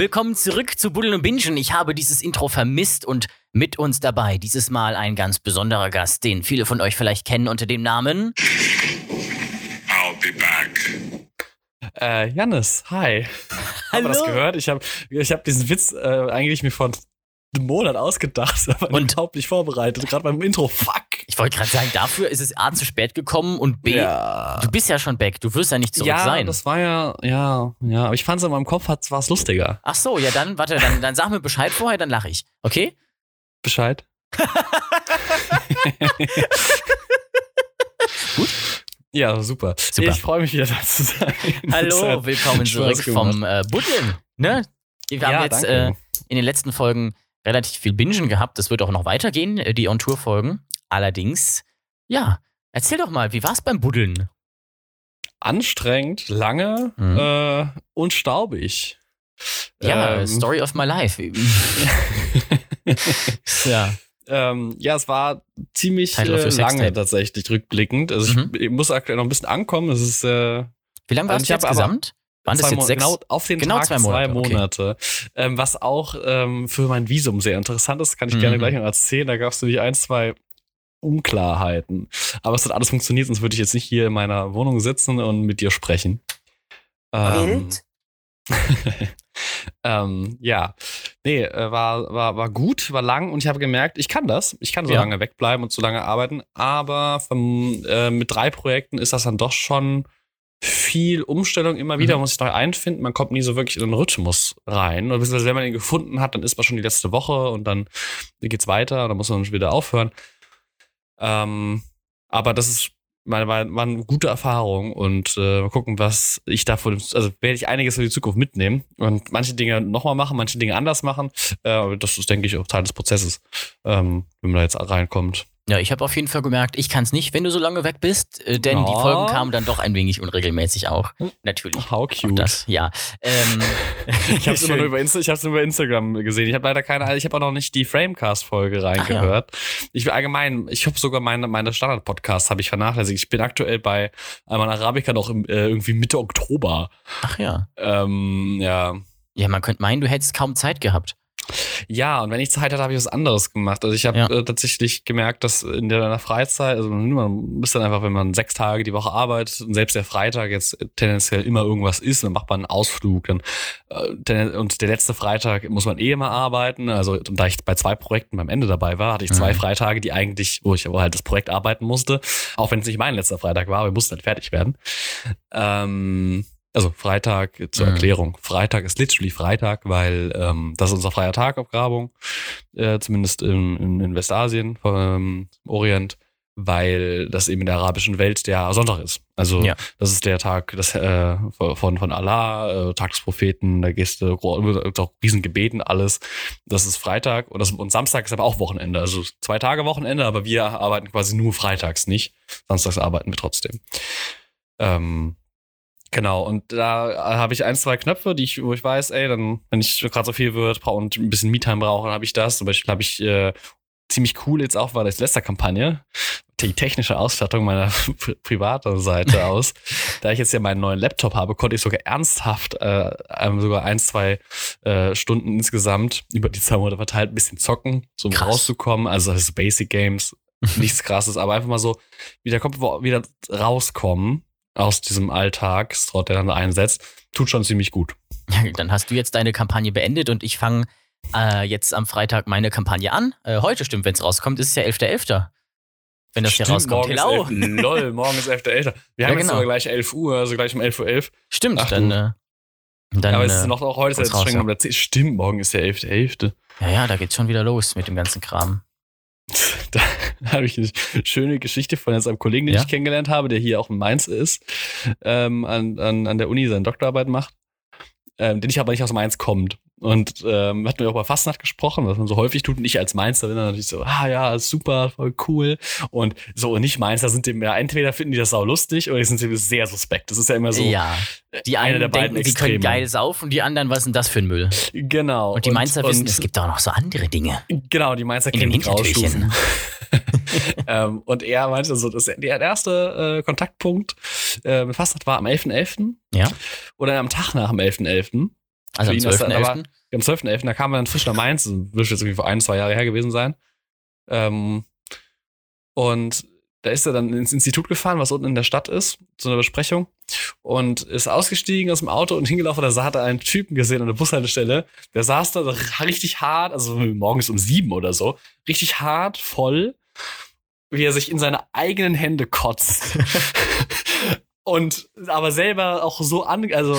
Hallo, willkommen zurück zu Buddeln und Bingen. Ich habe dieses Intro vermisst und mit uns dabei dieses Mal ein ganz besonderer Gast, den viele von euch vielleicht kennen unter dem Namen. I'll be back. Äh, Jannis, hi. Haben wir das gehört? Ich habe ich hab diesen Witz äh, eigentlich mir vor einem Monat ausgedacht, aber Und? überhaupt nicht vorbereitet. Gerade beim Intro. Fuck. Ich wollte gerade sagen, dafür ist es A zu spät gekommen und B, Ja. du bist ja schon back, du wirst ja nicht zurück ja, sein. das war ja, ja, ja. Aber ich fand es in meinem Kopf, war es lustiger. Ach so, ja dann, warte, dann, dann sag mir Bescheid vorher, dann lache ich. Okay? Bescheid. Gut. Ja, super. Super. Ich freue mich wieder da zu sein. Hallo, willkommen zurück vom äh, Buddeln. Ne? Wir haben Ja, jetzt äh, in den letzten Folgen relativ viel Bingen gehabt. Das wird auch noch weitergehen, äh, die On-Tour-Folgen. Allerdings, ja, erzähl doch mal, wie war's beim Buddeln? Anstrengend, lange Mhm. äh, und staubig. Ja, Ähm, Story of my life. ja. Ähm, ja, es war ziemlich äh, lange tatsächlich rückblickend. Also Mhm. ich, ich muss aktuell noch ein bisschen ankommen. Es ist äh, Wie lange warst Ich du hab jetzt aber gesamt? Waren das zwei jetzt sechs? genau auf den Genau Tag zwei zwei Monate, okay. Monate. Ähm, was auch ähm, für mein Visum sehr interessant ist, kann ich gerne Mhm. gleich noch erzählen. Da gab es nämlich ein, zwei Unklarheiten. Aber es hat alles funktioniert, sonst würde ich jetzt nicht hier in meiner Wohnung sitzen und mit dir sprechen. Ähm, ähm, ja, nee, äh, war, war, war gut, war lang und ich habe gemerkt, ich kann das. Ich kann so Ja. lange wegbleiben und so lange arbeiten, aber vom, äh, mit drei Projekten ist das dann doch schon viel Umstellung. Immer wieder Mhm. muss ich neu einfinden. Man kommt nie so wirklich in den Rhythmus rein. Oder beziehungsweise wenn man ihn gefunden hat, dann ist man schon die letzte Woche und dann geht's weiter und dann muss man schon wieder aufhören. Ähm, aber das ist meine, war, war eine gute Erfahrung und äh, mal gucken, was ich davon, also werde ich einiges für die Zukunft mitnehmen und manche Dinge nochmal machen, manche Dinge anders machen. Äh, das ist, denke ich, auch Teil des Prozesses, ähm, wenn man da jetzt reinkommt. Ja, ich habe auf jeden Fall gemerkt, ich kann es nicht, wenn du so lange weg bist, äh, denn die Oh. Folgen kamen dann doch ein wenig unregelmäßig auch. Natürlich. How cute. das, ja. Ähm, Ich habe es immer nur über, Insta ich hab's nur über Instagram gesehen. Ich habe leider keine, ich habe auch noch nicht die Framecast-Folge reingehört. Ich will allgemein, ich habe sogar meine, meine Standard-Podcasts habe ich vernachlässigt. Ich bin aktuell bei Alman Arabica noch im, äh, irgendwie Mitte Oktober. Ach ja. Ähm, ja. Ja, man könnte meinen, du hättest kaum Zeit gehabt. Ja, und wenn ich Zeit hatte, habe ich was anderes gemacht. Also ich habe Ja. äh, tatsächlich gemerkt, dass in der, in der Freizeit, also man ist dann einfach, wenn man sechs Tage die Woche arbeitet und selbst der Freitag jetzt tendenziell immer irgendwas ist, dann macht man einen Ausflug. Dann, äh, und der letzte Freitag muss man eh immer arbeiten. Also da ich bei zwei Projekten beim Ende dabei war, hatte ich zwei Mhm. Freitage, die eigentlich, wo ich aber halt das Projekt arbeiten musste, auch wenn es nicht mein letzter Freitag war, wir mussten halt fertig werden. Ähm, also Freitag zur Mhm. Erklärung. Freitag ist literally Freitag, weil ähm, das ist unser freier Tag auf Grabung, äh, zumindest in, in, in Westasien, ähm, im Orient, weil das eben in der arabischen Welt der Sonntag ist. Also Ja. das ist der Tag das, äh, von, von Allah, äh, Tag des Propheten, da gehst du auch riesen Gebeten, alles. Das ist Freitag und, das, und Samstag ist aber auch Wochenende. Also zwei Tage Wochenende, aber wir arbeiten quasi nur freitags nicht. Samstags arbeiten wir trotzdem. Ähm, Genau, und da habe ich ein, zwei Knöpfe, die ich, wo ich weiß, ey, dann, wenn ich gerade so viel wird und ein bisschen Me-Time brauche, dann habe ich das. Zum Beispiel habe ich äh, ziemlich cool jetzt auch war das letzte Kampagne, die technische Ausstattung meiner pri privaten Seite aus. Da ich jetzt ja meinen neuen Laptop habe, konnte ich sogar ernsthaft äh, ähm, sogar ein, zwei äh, Stunden insgesamt über die zwei Monate verteilt ein bisschen zocken, so um Krass. rauszukommen. Also das ist Basic Games, nichts krasses, aber einfach mal so wieder kommt wieder rauskommen aus diesem Alltagstrott, der dann einsetzt, tut schon ziemlich gut. Ja, dann hast du jetzt deine Kampagne beendet und ich fange äh, jetzt am Freitag meine Kampagne an. Äh, heute stimmt, wenn es rauskommt, ist es ja 11.11. Wenn das hier Stimmt, rauskommt. morgen ist Hello. 11. Lol, morgen ist 11.11. Wir Ja, haben jetzt genau. aber gleich 11 Uhr, also gleich um 11.11 Uhr. 11. Stimmt, Ach, dann, äh, dann aber es ist äh, noch auch heute ist jetzt raus, streng ja. der 10. Stimmt, morgen ist der 11.11. ja, ja, da geht's schon wieder los mit dem ganzen Kram. Da habe ich eine schöne Geschichte von jetzt einem Kollegen, den Ja? ich kennengelernt habe, der hier auch in Mainz ist, ähm, an, an, an der Uni seine Doktorarbeit macht, ähm, den ich aber nicht aus Mainz kommt. Und ähm, hatten wir auch bei Fastnacht gesprochen, was man so häufig tut. Und ich als Mainzer bin dann natürlich so, ah ja, super, voll cool. Und so und nicht Mainzer sind dem ja entweder finden die das sau lustig oder die sind dem sehr suspekt. Das ist ja immer so ja, die einen der beiden denken, sie können Extreme. geil saufen, die anderen, was ist denn das für ein Müll? Genau. Und die Mainzer wissen, und- es gibt auch noch so andere Dinge. Genau, die Mainzer kennen die. Graustufen. ähm, und er meinte so, dass der erste äh, Kontaktpunkt äh, mit Fastnacht war am 11.11. Ja. Oder am Tag nach dem 11.11. Also am ihn ist er- 12.11. Am 12.11. da kam er dann frisch nach Mainz, das wird jetzt irgendwie vor ein, zwei Jahre her gewesen sein. Ähm, und da ist er dann ins Institut gefahren, was unten in der Stadt ist, zu einer Besprechung. Und ist ausgestiegen aus dem Auto und hingelaufen. Da hat er einen Typen gesehen an der Bushaltestelle. Der saß da richtig hart, also morgens um sieben oder so, richtig hart, voll, wie er sich in seine eigenen Hände kotzt. Und aber selber auch so an, also,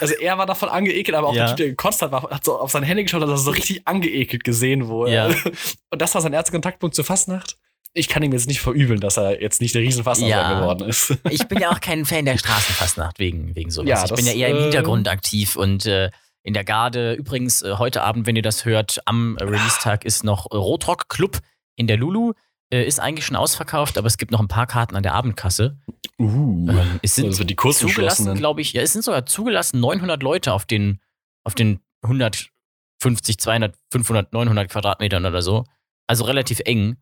also er war davon angeekelt, aber auch Ja. der Typ, der gekotzt hat, war, hat so auf seine Hände geschaut und hat so richtig angeekelt gesehen, wo Ja. er. Und das war sein erster Kontaktpunkt zur Fastnacht. Ich kann ihm jetzt nicht verübeln, dass er jetzt nicht der Riesenfastnachter Ja. geworden ist. Ich bin ja auch kein Fan der Straßenfastnacht wegen, wegen sowas. Ja, ich bin das, ja eher im äh, Hintergrund aktiv und äh, in der Garde. Übrigens, äh, heute Abend, wenn ihr das hört, am äh, Release-Tag ist noch äh, Rotrock Club in der Lulu. Äh, ist eigentlich schon ausverkauft, aber es gibt noch ein paar Karten an der Abendkasse. Uh. Ähm, es sind Also die zugelassen, glaube ich. Ja, es sind sogar zugelassen 900 Leute auf den, auf den 150, 200, 500, 900 Quadratmetern oder so. Also relativ eng.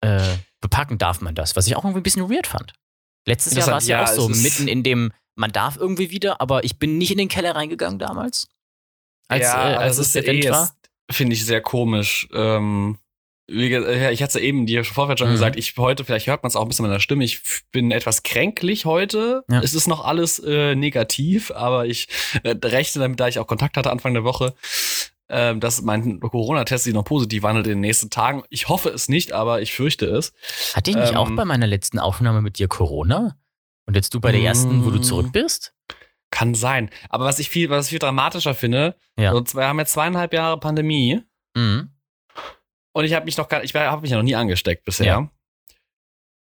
Äh, bepacken darf man das, was ich auch irgendwie ein bisschen weird fand. Letztes Jahr war es ja, ja, auch so, mitten in dem, man darf irgendwie wieder, aber ich bin nicht in den Keller reingegangen damals. Als, ja, äh, als das es ist Event eh, war. finde ich sehr komisch. Ähm, wie, ja, ich hatte es ja eben dir vorher schon Mhm. gesagt, ich heute, vielleicht hört man es auch ein bisschen in meiner Stimme, ich bin etwas kränklich heute. Ja. Es ist noch alles äh, negativ, aber ich äh, rechne damit, da ich auch Kontakt hatte Anfang der Woche, ähm, dass mein Corona-Test sich noch positiv wandelt in den nächsten Tagen. Ich hoffe es nicht, aber ich fürchte es. Hatte ich nicht ähm, auch bei meiner letzten Aufnahme mit dir Corona? Und jetzt du bei der ersten, wo du Mm. zurück bist? Kann sein. Aber was ich viel, was ich viel dramatischer finde, Ja. zwar wir haben jetzt zweieinhalb Jahre Pandemie Mhm. Und ich habe mich noch gar, ich habe mich ja noch nie angesteckt bisher. Ja.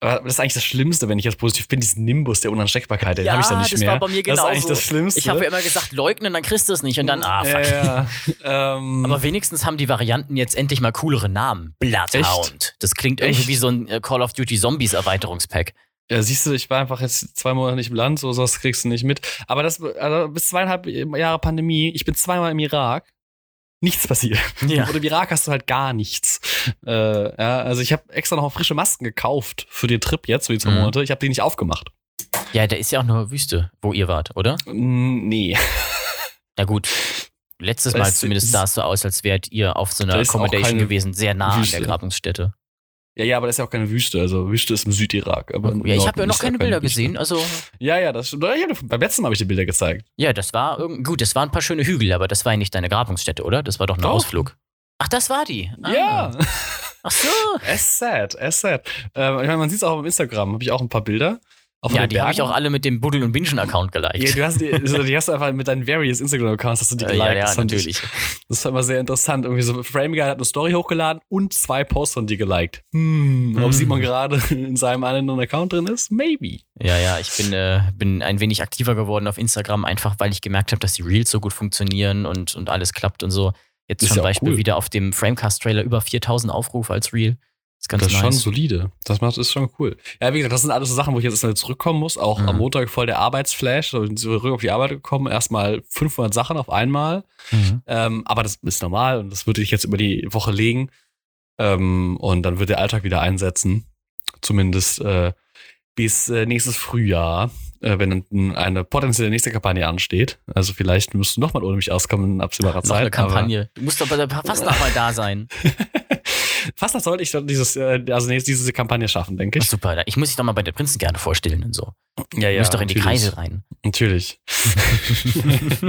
Das ist eigentlich das Schlimmste, wenn ich jetzt positiv bin, diesen Nimbus der Unansteckbarkeit, den habe ich dann nicht das mehr. war bei mir das ist eigentlich das Schlimmste. Ich habe ja immer gesagt, leugnen, dann kriegst du es nicht. Und dann, ah, fuck. Ja, ja. ähm, Aber wenigstens haben die Varianten jetzt endlich mal coolere Namen. Bloodhound. Das klingt irgendwie Echt? wie so ein äh, Call of Duty Zombies Erweiterungspack. ja, siehst du, ich war einfach jetzt zwei Monate nicht im Land, so sowas kriegst du nicht mit. Aber das, also bis zweieinhalb Jahre Pandemie, ich bin zweimal im Irak. Nichts passiert. Ja. Und im Irak hast du halt gar nichts. Äh, ja, also ich habe extra noch frische Masken gekauft für den Trip jetzt, für die zwei Mhm. Monate. Ich habe die nicht aufgemacht. Ja, da ist ja auch nur Wüste, wo ihr wart, oder? Nee. Na gut. Letztes Mal ist- zumindest sah es so aus, als wärt ihr auf so einer Accommodation gewesen, sehr nah an Wüste. der Grabungsstätte. Ja, ja, aber das ist ja auch keine Wüste. Also Wüste ist im Südirak. Aber im Ja, ich habe ja noch keine keine Bilder Wüste. gesehen. Also, Ja, ja, das stimmt. Ja, beim letzten Mal habe ich die Bilder gezeigt. ja, das war irgend gut, das waren ein paar schöne Hügel, aber das war ja nicht deine Grabungsstätte, oder? Das war doch ein Doch. Ausflug. Ach, das war die. Ah. Ja. Ach so. As sad, as sad. Ähm, ich meine, man sieht es auch auf Instagram. Habe ich auch ein paar Bilder. Von Ja, die habe ich auch alle mit dem Buddel und Bingen-Account geliked. Ja, du hast die, also die hast du einfach mit deinen various Instagram-Accounts hast du die Äh, geliked. ja, ja, das, natürlich. Ich, das war immer sehr interessant. Irgendwie so, Frame Guy hat eine Story hochgeladen und zwei Posts von dir geliked. Hm, ob Hm. Simon gerade in seinem anderen Account drin ist? Maybe. Ja, ja, ich bin, äh, bin ein wenig aktiver geworden auf Instagram, einfach weil ich gemerkt habe, dass die Reels so gut funktionieren und, und alles klappt und so. Jetzt Ist zum ja Beispiel cool. wieder auf dem Framecast-Trailer über 4000 Aufrufe als Reel. Ist ganz Das ist nice. schon solide. Das macht ist schon cool. Ja, wie gesagt, das sind alles so Sachen, wo ich jetzt erstmal zurückkommen muss. Auch Mhm. am Montag voll der Arbeitsflash, so zurück auf die Arbeit gekommen. Erstmal 500 Sachen auf einmal. Mhm. Ähm, aber das ist normal und das würde ich jetzt über die Woche legen. Ähm, und dann wird der Alltag wieder einsetzen. Zumindest äh, bis äh, nächstes Frühjahr, äh, wenn dann eine potenzielle nächste Kampagne ansteht. Also vielleicht müsst du nochmal ohne mich auskommen in absehbarer Noch Zeit. eine Kampagne. Du musst doch fast noch mal da sein. Fast das sollte ich dann dieses, äh, also diese Kampagne schaffen, denke Ach, ich. super. Ich muss dich doch mal bei der Prinzen gerne vorstellen und so. Ja, Du musst doch in die natürlich. Kreise rein. Natürlich.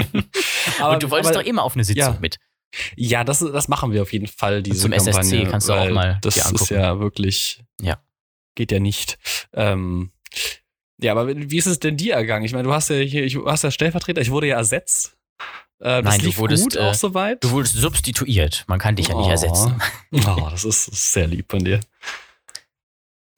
Aber- und du wolltest aber- doch immer auf eine Sitzung ja. mit. Ja, das, das machen wir auf jeden Fall, diese zum SSC Kampagne. kannst du auch mal Das ist ja wirklich. Ja. Geht ja nicht. Ähm, ja, aber wie ist es denn dir ergangen? Ich meine, du hast ja hier, ich, du hast ja Stellvertreter, ich wurde ja ersetzt. Äh, Nein, du wurdest, gut äh, auch soweit. Du wurdest substituiert. Man kann dich ja nicht Oh. ersetzen. Oh, das ist, das ist sehr lieb von dir.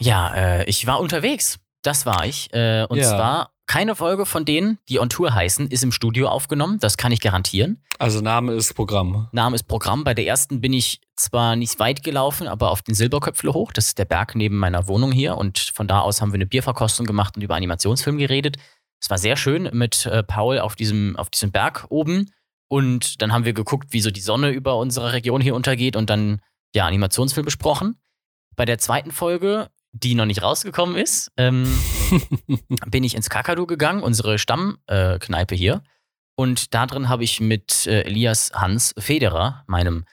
Ja, äh, ich war unterwegs. Das war ich. Äh, und Ja. zwar keine Folge von denen, die on Tour heißen, ist im Studio aufgenommen. Das kann ich garantieren. Also Name ist Programm. Name ist Programm. Bei der ersten bin ich zwar nicht weit gelaufen, aber auf den Silberköpfle hoch. Das ist der Berg neben meiner Wohnung hier. Und von da aus haben wir eine Bierverkostung gemacht und über Animationsfilm geredet. Es war sehr schön mit äh, Paul auf diesem, auf diesem Berg oben. Und dann haben wir geguckt, wie so die Sonne über unsere Region hier untergeht und dann ja Animationsfilm besprochen. Bei der zweiten Folge, die noch nicht rausgekommen ist, ähm, bin ich ins Kakadu gegangen, unsere Stammkneipe äh, hier. Und da drin habe ich mit äh, Elias Hans Federer, meinem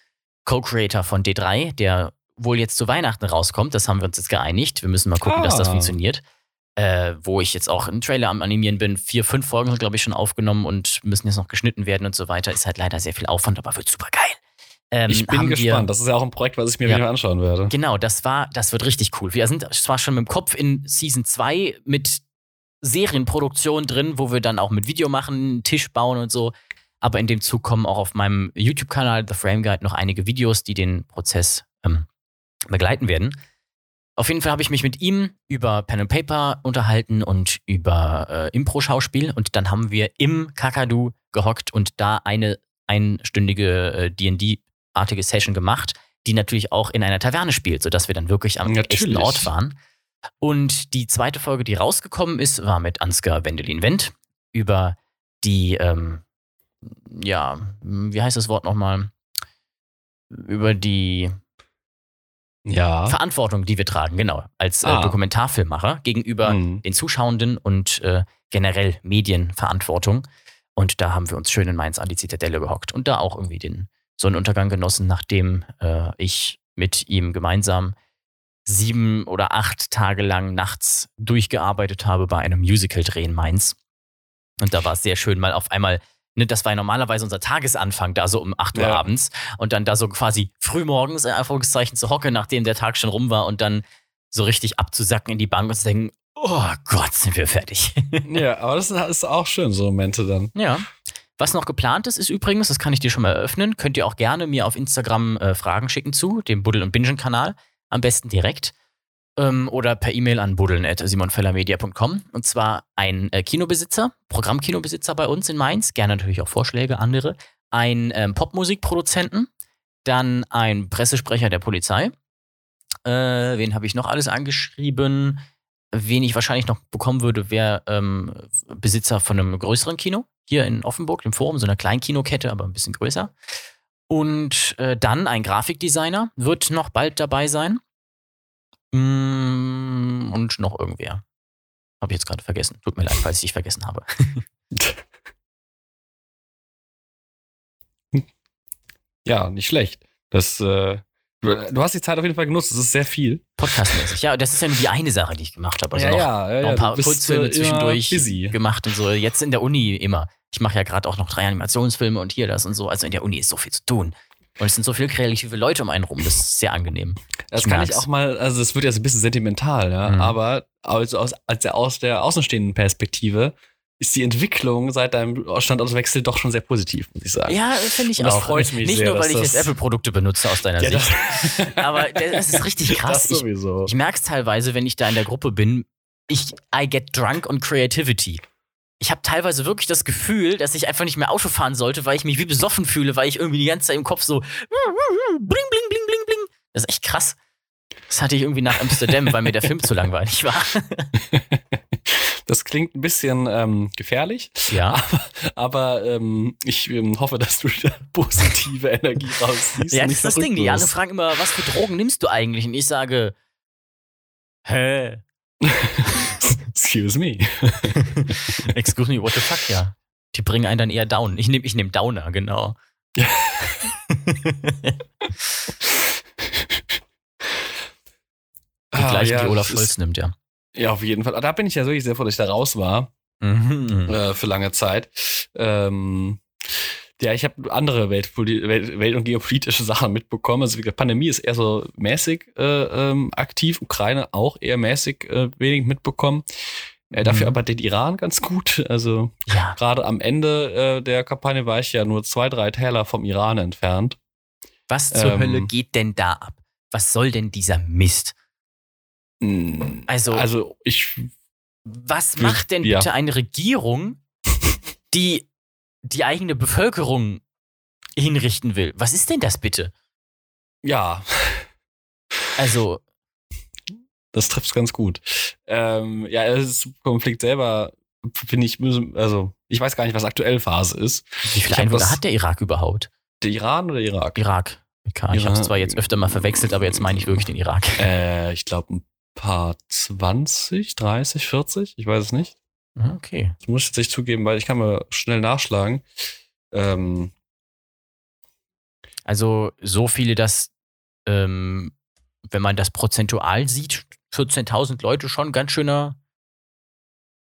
Co-Creator von D3, der wohl jetzt zu Weihnachten rauskommt, das haben wir uns jetzt geeinigt. Wir müssen mal gucken, dass das Ah. funktioniert. Äh, wo ich jetzt auch einen Trailer am Animieren bin. Vier, fünf Folgen sind, glaube ich, schon aufgenommen und müssen jetzt noch geschnitten werden und so weiter. Ist halt leider sehr viel Aufwand, aber wird super geil. Ähm, ich bin haben wir- gespannt. Das ist ja auch ein Projekt, was ich mir Ja. wieder anschauen werde. Genau, das war, das wird richtig cool. Wir sind zwar schon mit dem Kopf in Season 2 mit Serienproduktion drin, wo wir dann auch mit Video machen, einen Tisch bauen und so. Aber in dem Zug kommen auch auf meinem YouTube-Kanal The Frame Guide noch einige Videos, die den Prozess ähm, begleiten werden. Auf jeden Fall habe ich mich mit ihm über Pen and Paper unterhalten und über äh, Impro-Schauspiel und dann haben wir im Kakadu gehockt und da eine einstündige äh, D&D-artige Session gemacht, die natürlich auch in einer Taverne spielt, sodass wir dann wirklich am Natürlich. echten Ort waren. Und die zweite Folge, die rausgekommen ist, war mit Ansgar Wendelin-Wendt über die, ähm, ja, wie heißt das Wort nochmal? Über die Ja. Verantwortung, die wir tragen, genau, als äh, Ah. Dokumentarfilmmacher gegenüber Mhm. den Zuschauenden und äh, generell Medienverantwortung. Und da haben wir uns schön in Mainz an die Zitadelle gehockt und da auch irgendwie den Sonnenuntergang genossen, nachdem äh, ich mit ihm gemeinsam sieben oder acht Tage lang nachts durchgearbeitet habe bei einem Musical-Dreh in Mainz. Und da war es sehr schön, mal auf einmal, ne, das war ja normalerweise unser Tagesanfang, da so um 8 Uhr Ja. abends und dann da so quasi frühmorgens in Anführungszeichen zu hocken, nachdem der Tag schon rum war und dann so richtig abzusacken in die Bank und zu denken, oh Gott, sind wir fertig. ja, aber das ist auch schön, so Momente dann. ja. Was noch geplant ist, ist übrigens, das kann ich dir schon mal eröffnen, könnt ihr auch gerne mir auf Instagram äh, Fragen schicken zu, dem Buddel- und Bingen-Kanal. Am besten direkt. Ähm, oder per E-Mail an buddeln.simonfellermedia.com. Und zwar ein äh, Kinobesitzer, Programmkinobesitzer bei uns in Mainz, gerne natürlich auch Vorschläge, andere. Ein ähm, Popmusikproduzenten, dann ein Pressesprecher der Polizei. Äh, wen habe ich noch alles angeschrieben? Wen ich wahrscheinlich noch bekommen würde, wäre ähm, Besitzer von einem größeren Kino hier in Offenburg, dem Forum, so einer kleinen Kinokette, aber ein bisschen größer. Und äh, dann ein Grafikdesigner wird noch bald dabei sein. Mm, und noch irgendwer. Habe ich jetzt gerade vergessen. Tut mir leid, falls ich dich vergessen habe. Ja, nicht schlecht. Das, äh, du hast die Zeit auf jeden Fall genutzt. Das ist sehr viel. Podcastmäßig. Ja, das ist ja nur die eine Sache, die ich gemacht habe. Also noch, ja, noch ein paar bist, Kurzfilme äh, zwischendurch Busy. gemacht und so. Jetzt in der Uni immer. Ich mache ja gerade auch noch drei Animationsfilme und hier das und so. Also in der Uni ist so viel zu tun. Und es sind so viele kreative Leute um einen rum. Das ist sehr angenehm. Das Ich kann merk's. ich auch mal, also das wird jetzt ein bisschen sentimental, ja, Mhm. aber also aus, als der, aus der außenstehenden Perspektive ist die Entwicklung seit deinem Standortwechsel doch schon sehr positiv, muss ich sagen. Ja, finde ich das auch. freut mich Nicht sehr, nur, weil ich jetzt Apple-Produkte benutze aus deiner Ja, Sicht. Aber das ist richtig krass. das Ich, sowieso. ich merke es teilweise, wenn ich da in der Gruppe bin. Ich, I get drunk on creativity. Ich habe teilweise wirklich das Gefühl, dass ich einfach nicht mehr Auto fahren sollte, weil ich mich wie besoffen fühle, weil ich irgendwie die ganze Zeit im Kopf so bling, bling, bling, bling, bling. Das ist echt krass. Das hatte ich irgendwie nach Amsterdam, weil mir der Film zu langweilig war. Das klingt ein bisschen ähm, gefährlich, Ja. aber ähm, ich ähm, hoffe, dass du da positive Energie rausziehst. Ja, das ist das Ding. Die alle fragen immer, was für Drogen nimmst du eigentlich? Und ich sage, hä? Excuse me. Excuse me, what the fuck, ja. Die bringen einen dann eher down. Ich nehme ich nehm Downer, genau. Die Ah, gleichen, ja, die Olaf Scholz nimmt, ja. Ja, auf jeden Fall. Da bin ich ja wirklich sehr froh, dass ich da raus war. Mhm. äh, für lange Zeit. Ähm, ja, ich habe andere Weltpoli Welt, Welt- und geopolitische Sachen mitbekommen. Also wie gesagt, Pandemie ist eher so mäßig äh, ähm, aktiv, Ukraine auch eher mäßig äh, wenig mitbekommen. Äh, dafür Mhm. aber den Iran ganz gut. Also Ja, gerade am Ende äh, der Kampagne war ich ja nur zwei, drei Täler vom Iran entfernt. was zur Ähm. Hölle geht denn da ab? Was soll denn dieser Mist? Mm, Also, Also ich was macht denn ja. bitte eine Regierung, die die eigene Bevölkerung hinrichten will? Was ist denn das bitte? ja, Also, das trifft's ganz gut. Ähm, ja, es ist Konflikt selber finde ich müssen- also ich weiß gar nicht, was aktuell Phase ist. wie viele Einwohner hat der Irak überhaupt? Der Iran oder Irak? Irak. mit K. Ich habe es zwar jetzt öfter mal verwechselt, aber jetzt meine ich wirklich den Irak. Äh, ich glaube ein paar 20, 30, 40, ich weiß es nicht. Okay. Das muss ich tatsächlich zugeben, weil ich kann mal schnell nachschlagen. Ähm, Also so viele, dass, ähm, wenn man das prozentual sieht, 14.000 Leute schon ganz schöner,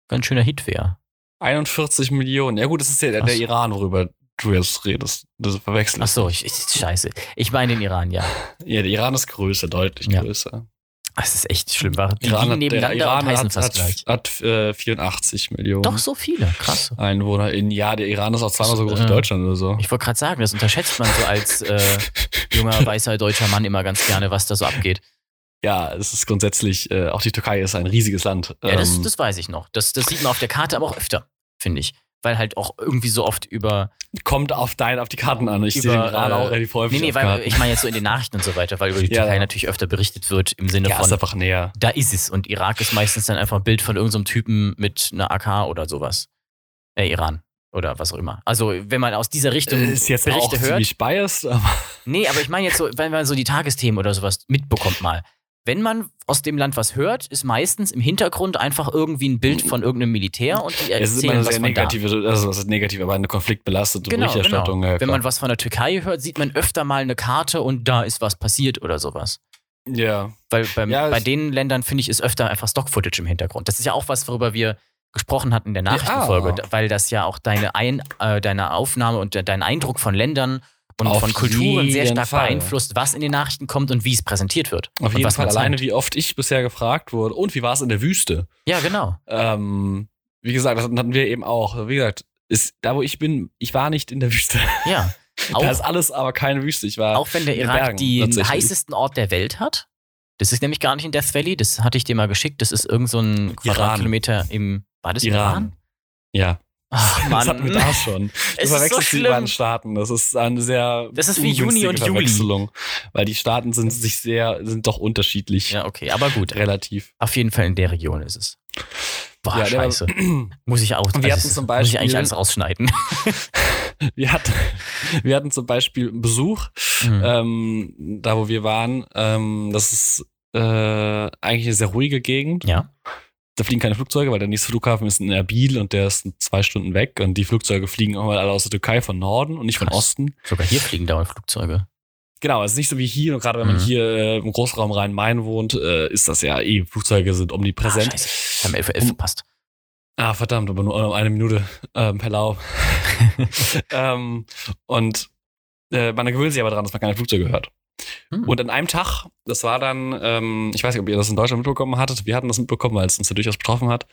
ganz schöner Hit wäre. 41 Millionen. Ja gut, das ist ja der, der so. Iran, worüber du jetzt redest. Das verwechselst. Ach so, ich, ich, scheiße. Ich meine den Iran, ja. Ja, der Iran ist größer, deutlich Ja. größer. Das ist echt schlimm. War, die Iran liegen hat, der nebeneinander Iran und heißen hat, fast hat, gleich. hat äh, 84 Millionen Doch so viele, krass. Einwohner. In, ja, der Iran ist auch zweimal so groß wie Äh, Deutschland oder so. Ich wollte gerade sagen, das unterschätzt man so als äh, junger, weißer deutscher Mann immer ganz gerne, was da so abgeht. Ja, es ist grundsätzlich, äh, auch die Türkei ist ein riesiges Land. Ja, das, Ähm, das weiß ich noch. Das, das sieht man auf der Karte aber auch öfter, finde ich. Weil halt auch irgendwie so oft über. kommt auf dein, auf die Karten an. Ich sehe Iran äh, auch relativ häufig Nee, nee, weil ich meine jetzt so in den Nachrichten und so weiter, weil über die Ja, Türkei natürlich öfter berichtet wird im Sinne ja, ist von, einfach näher. da ist es. Und Irak ist meistens dann einfach ein Bild von irgendeinem Typen mit einer AK oder sowas. Äh, Iran. Oder was auch immer. Also, wenn man aus dieser Richtung Ist jetzt auch Berichte hört. ziemlich biased, aber Nee, aber ich meine jetzt so, wenn man so die Tagesthemen oder sowas mitbekommt mal. Wenn man aus dem Land was hört, ist meistens im Hintergrund einfach irgendwie ein Bild von irgendeinem Militär und die es ist erzählen immer eine was sehr von da. negative, also was ist negativ, aber eine konfliktbelastete Genau, Berichterstattung. genau. Ja, Wenn man was von der Türkei hört, sieht man öfter mal eine Karte und da ist was passiert oder sowas. ja. Weil beim, Ja, bei den Ländern, finde ich, ist öfter einfach Stock-Footage im Hintergrund. Das ist ja auch was, worüber wir gesprochen hatten in der Nachrichtenfolge, Ja. da- weil das ja auch deine, Ein, äh, deine Aufnahme und de- dein Eindruck von Ländern und Auf von Kulturen sehr stark Fall. beeinflusst, was in den Nachrichten kommt und wie es präsentiert wird. Auf und jeden was Fall alleine, zeigt. wie oft ich bisher gefragt wurde. Und wie war es in der Wüste? Ja, genau. Ähm, wie gesagt, das hatten wir eben auch. Wie gesagt, ist, da wo ich bin, ich war nicht in der Wüste. Ja. da ist Auch, alles aber keine Wüste. Ich war auch wenn der Irak den heißesten Ort der Welt hat. Das ist nämlich gar nicht in Death Valley, das hatte ich dir mal geschickt. Das ist irgend so ein Quadratkilometer im. War das Iran? Iran. Ja, Ach, das hatten wir da schon. Es Du ist so verwechselst die schlimm. beiden Staaten. Das ist eine sehr Das ist wie Juni und Juli. Weil die Staaten sind sich sehr, sind doch unterschiedlich. Ja, okay, aber gut. Relativ. Auf jeden Fall in der Region ist es. Boah, Ja, der- scheiße. Muss ich auch. also Wir hatten das- zum Muss ich eigentlich Beispiel- alles rausschneiden. Wir hatten, wir hatten zum Beispiel Besuch, Mhm. ähm, da wo wir waren. Ähm, das ist äh, eigentlich eine sehr ruhige Gegend. ja. Da fliegen keine Flugzeuge, weil der nächste Flughafen ist in Erbil und der ist zwei Stunden weg. Und die Flugzeuge fliegen auch mal alle aus der Türkei von Norden und nicht von Krass. Osten. Sogar hier fliegen dauernd Flugzeuge. Genau, es ist nicht so wie hier. Und gerade wenn man Mhm. hier äh, im Großraum Rhein-Main wohnt, äh, ist das ja eh, Flugzeuge sind Ah, omnipräsent. scheiße. Haben 11 11 Um- verpasst. Ah, verdammt, aber nur um eine Minute ähm, per Lau. ähm, und äh, man gewöhnt sich aber daran, dass man keine Flugzeuge hört. Hm. Und an einem Tag, das war dann, ähm, ich weiß nicht, ob ihr das in Deutschland mitbekommen hattet, wir hatten das mitbekommen, weil es uns ja durchaus betroffen hat.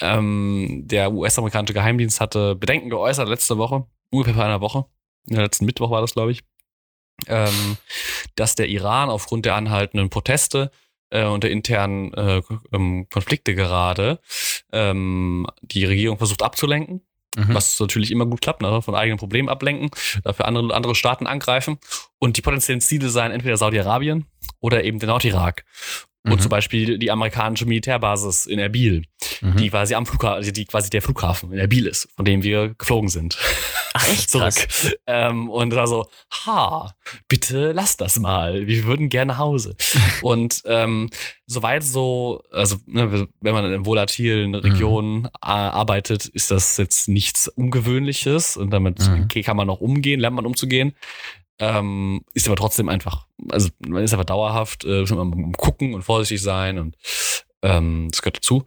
Ähm, der US-amerikanische Geheimdienst hatte Bedenken geäußert letzte Woche, ungefähr vor einer Woche, in der letzten Mittwoch war das, glaube ich, ähm, dass der Iran aufgrund der anhaltenden Proteste äh, und der internen äh, ähm, Konflikte gerade ähm, die Regierung versucht abzulenken Mhm. was natürlich immer gut klappt, ne? von eigenen Problemen ablenken, dafür andere, andere Staaten angreifen. Und die potenziellen Ziele seien entweder Saudi-Arabien oder eben der Nordirak. Und Mhm. zum Beispiel die amerikanische Militärbasis in Erbil, Mhm. die quasi am Flughafen, die quasi der Flughafen in Erbil ist, von dem wir geflogen sind. Ach, echt Zurück. Ähm, und da so, ha, bitte lass das mal. Wir würden gerne nach Hause. und ähm, soweit so, also ne, wenn man in volatilen Regionen äh, arbeitet, ist das jetzt nichts Ungewöhnliches und damit Mhm. okay, kann man noch umgehen, lernt man umzugehen. Ähm, ist aber trotzdem einfach, also man ist einfach dauerhaft, äh, muss man gucken und vorsichtig sein und ähm, das gehört dazu.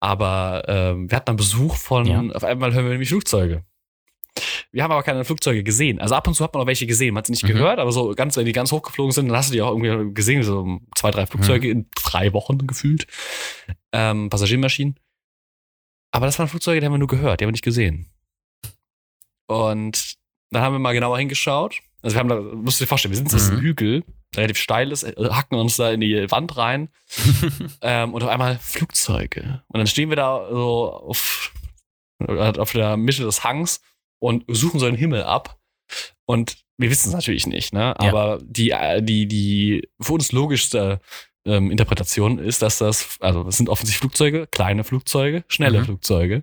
Aber ähm, wir hatten einen Besuch von, Ja. auf einmal hören wir nämlich Flugzeuge. Wir haben aber keine Flugzeuge gesehen. Also ab und zu hat man auch welche gesehen. Man hat sie nicht Mhm. gehört, aber so ganz, wenn die ganz hochgeflogen sind, dann hast du die auch irgendwie gesehen, so zwei, drei Flugzeuge Mhm. in drei Wochen gefühlt. Ähm, Passagiermaschinen. Aber das waren Flugzeuge, die haben wir nur gehört, die haben wir nicht gesehen. Und dann haben wir mal genauer hingeschaut. Also wir haben da, musst du dir vorstellen, wir sind so Mhm. ein Hügel, relativ steil ist, äh, hacken uns da in die Wand rein ähm, und auf einmal Flugzeuge. Und dann stehen wir da so auf, auf der Mitte des Hangs und suchen so den Himmel ab. Und wir wissen es natürlich nicht, ne? Ja. Aber die, äh, die, die für uns logischste ähm, Interpretation ist, dass das, also es sind offensichtlich Flugzeuge, kleine Flugzeuge, schnelle Mhm. Flugzeuge.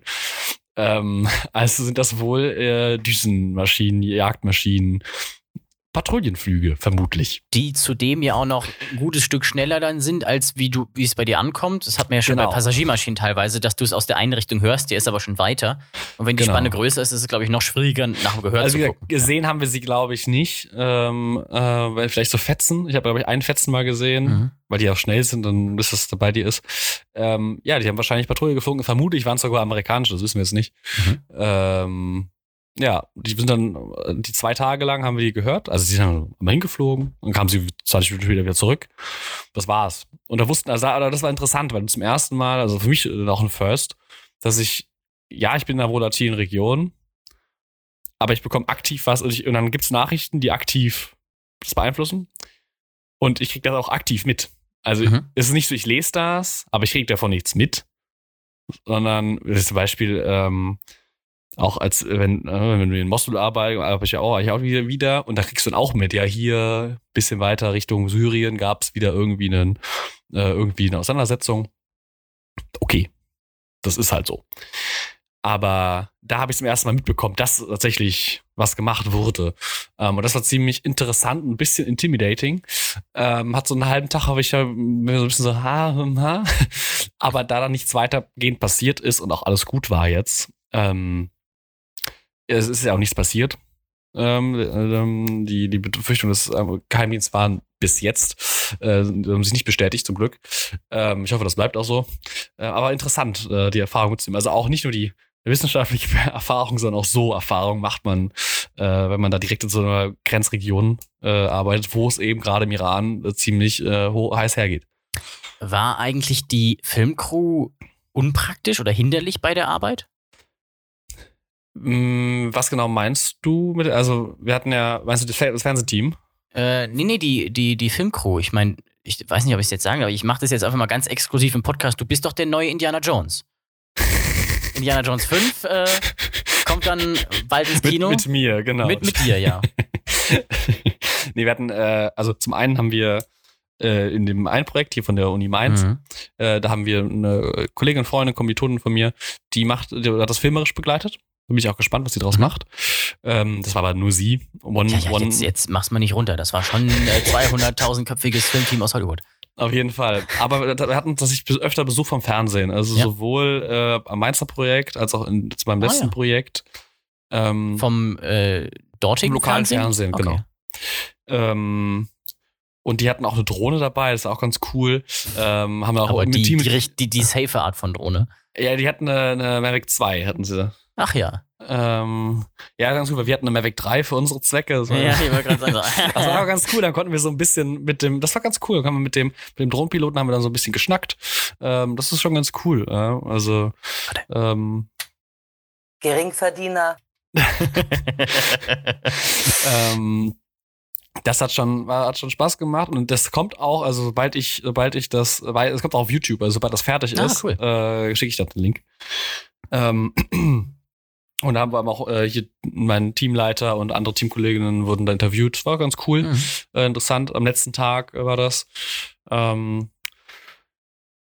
Ähm, also sind das wohl äh, Düsenmaschinen, Jagdmaschinen, Patrouillenflüge, vermutlich. Die zudem ja auch noch ein gutes Stück schneller dann sind, als wie du, wie es bei dir ankommt. Das hat man ja schon Genau. bei Passagiermaschinen teilweise, dass du es aus der einen Richtung hörst, der ist aber schon weiter. Und wenn die Genau. Spanne größer ist, ist es, glaube ich, noch schwieriger, nach dem Gehör Also zu gucken. gesehen haben wir sie, glaube ich, nicht. Ähm, äh, weil vielleicht so Fetzen. Ich habe, glaube ich, einen Fetzen mal gesehen, Mhm. weil die auch schnell sind, dann bis das bei dir ist. Ähm, ja, die haben wahrscheinlich Patrouille geflogen. Vermutlich waren es sogar amerikanische, das wissen wir jetzt nicht. Mhm. Ähm, ja, die sind dann, äh, die zwei Tage lang haben wir die gehört. Also sie sind dann immer hingeflogen und kamen sie 20 Minuten später wieder zurück. Das war's. Und da wussten, also das war interessant, weil zum ersten Mal, also für mich auch ein First, dass ich, ja, ich bin in einer volatilen Region, aber ich bekomme aktiv was und, ich, und dann gibt's Nachrichten, die aktiv das beeinflussen. Und ich krieg das auch aktiv mit. Also Mhm. es ist nicht so, ich lese das, aber ich krieg davon nichts mit. Sondern zum Beispiel ähm, auch als wenn, äh, wenn du in Mosul arbeitest, arbeite ich ja auch, ich auch wieder, wieder und da kriegst du dann auch mit, ja, hier bisschen weiter Richtung Syrien gab's wieder irgendwie einen, äh, irgendwie eine Auseinandersetzung. Okay, das ist halt so. Aber da habe ich zum ersten Mal mitbekommen, dass tatsächlich was gemacht wurde. Ähm, und das war ziemlich interessant, ein bisschen intimidating. Ähm, hat so einen halben Tag habe ich ja so ein bisschen so, ha, hm, ha. Aber da dann nichts weitergehend passiert ist und auch alles gut war jetzt, ähm, es ist ja auch nichts passiert. Ähm, ähm, die, die Befürchtung des ähm, Geheimdienstes waren bis jetzt, äh, haben sich nicht bestätigt, zum Glück. Ähm, ich hoffe, das bleibt auch so. Äh, aber interessant, äh, die Erfahrung mitzunehmen. Also auch nicht nur die wissenschaftliche Erfahrung, sondern auch so Erfahrung macht man, äh, wenn man da direkt in so einer Grenzregion äh, arbeitet, wo es eben gerade im Iran äh, ziemlich heiß hergeht. War eigentlich die Filmcrew unpraktisch oder hinderlich bei der Arbeit? Mm, Was genau meinst du mit, also wir hatten ja, meinst du das Fer- das Fernsehteam? Äh, nee, nee, die, die, die Filmcrew. Ich meine, ich weiß nicht, ob ich es jetzt sagen, aber ich mache das jetzt einfach mal ganz exklusiv im Podcast. Du bist doch der neue Indiana Jones. Indiana Jones 5 äh, kommt dann bald ins Kino. Mit, mit mir, genau. mit, mit dir, ja. nee, wir hatten, äh, also zum einen haben wir äh, in dem einen Projekt hier von der Uni Mainz, Mhm. äh, da haben wir eine Kollegin, Freundin, Kommilitonin von mir, die macht, die hat das filmerisch begleitet. Bin ich auch gespannt, was sie draus Mhm. macht. Ähm, das war aber nur sie. One, Ja, ja, one, jetzt, jetzt mach's mal nicht runter. Das war schon ein äh, 200.000-köpfiges Filmteam aus Hollywood. Auf jeden Fall. Aber wir hatten tatsächlich öfter Besuch vom Fernsehen. Also Ja. sowohl äh, am Mainzer Projekt als auch in, zu meinem Ah, letzten ja. Projekt. Ähm, Vom äh, dortigen lokalen Fernsehen? Fernsehen, Okay. genau. Ähm, und die hatten auch eine Drohne dabei, das ist auch ganz cool. Ähm, haben wir auch Aber die, Team. die, die, die safe Art von Drohne. ja, die hatten eine, eine Mavic 2, hatten sie. Ach ja. Ähm, ja, ganz cool, weil wir hatten eine Mavic 3 für unsere Zwecke. Das war, Ja, ich wollte gerade sagen. das war auch ganz cool. Dann konnten wir so ein bisschen mit dem, das war ganz cool. Dann haben wir mit dem, mit dem Drohnenpiloten haben wir dann so ein bisschen geschnackt. Ähm, das ist schon ganz cool. Ja? Also, ähm, Geringverdiener. ähm, das hat schon, war, hat schon Spaß gemacht und das kommt auch, also sobald ich, sobald ich das, weil es kommt auch auf YouTube, also sobald das fertig Ah, ist, cool. äh, schicke ich dann den Link. Ähm, und da haben wir auch äh, hier mein Teamleiter und andere Teamkolleginnen wurden da interviewt. Das war ganz cool, Mhm. äh, interessant. Am letzten Tag äh, war das. Ähm,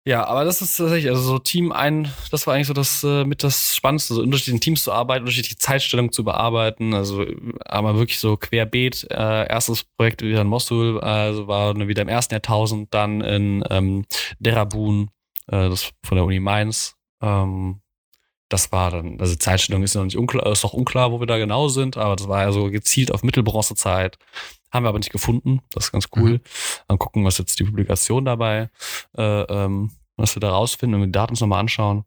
ja, aber das ist tatsächlich, also so Team ein, das war eigentlich so das äh, mit das Spannendste, so unterschiedlichen Teams zu arbeiten, unterschiedliche Zeitstellungen zu bearbeiten. Also aber wirklich so querbeet. Äh, erstes Projekt wieder in Mosul, also war wieder im ersten Jahrtausend, dann in ähm, Derabun, äh, das von der Uni Mainz. Ähm, das war dann, also Zeitstellung ist noch nicht unklar, ist noch unklar, wo wir da genau sind, aber das war ja so gezielt auf Mittelbronzezeit. Haben wir aber nicht gefunden. Das ist ganz cool. Dann gucken, was jetzt die Publikation dabei, äh, ähm, was wir da rausfinden und die Daten uns nochmal anschauen.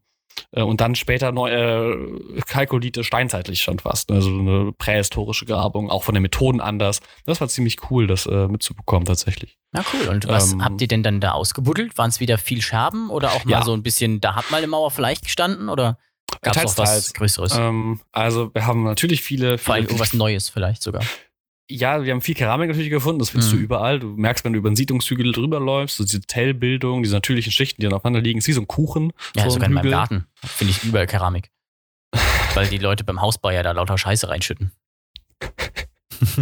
Äh, und dann später neu, äh, Kalkulite steinzeitlich schon fast. Also eine prähistorische Grabung, auch von den Methoden anders. Das war ziemlich cool, das äh, mitzubekommen tatsächlich. Na cool. Und was Ähm, habt ihr denn dann da ausgebuddelt? Waren es wieder viel Scherben oder auch mal Ja. so ein bisschen, da hat mal eine Mauer vielleicht gestanden oder gab es auch was. Größeres? Ähm, also wir haben natürlich viele, Vor allem irgendwas Neues vielleicht sogar. Ja, wir haben viel Keramik natürlich gefunden, das findest Mhm. du überall. Du merkst, wenn du über einen Siedlungshügel drüber läufst, so diese Tellbildung, diese natürlichen Schichten, die dann aufeinander liegen, ist wie so ein Kuchen. Ja, so sogar in meinem. Garten finde ich überall Keramik. Weil die Leute beim Hausbau ja da lauter Scheiße reinschütten.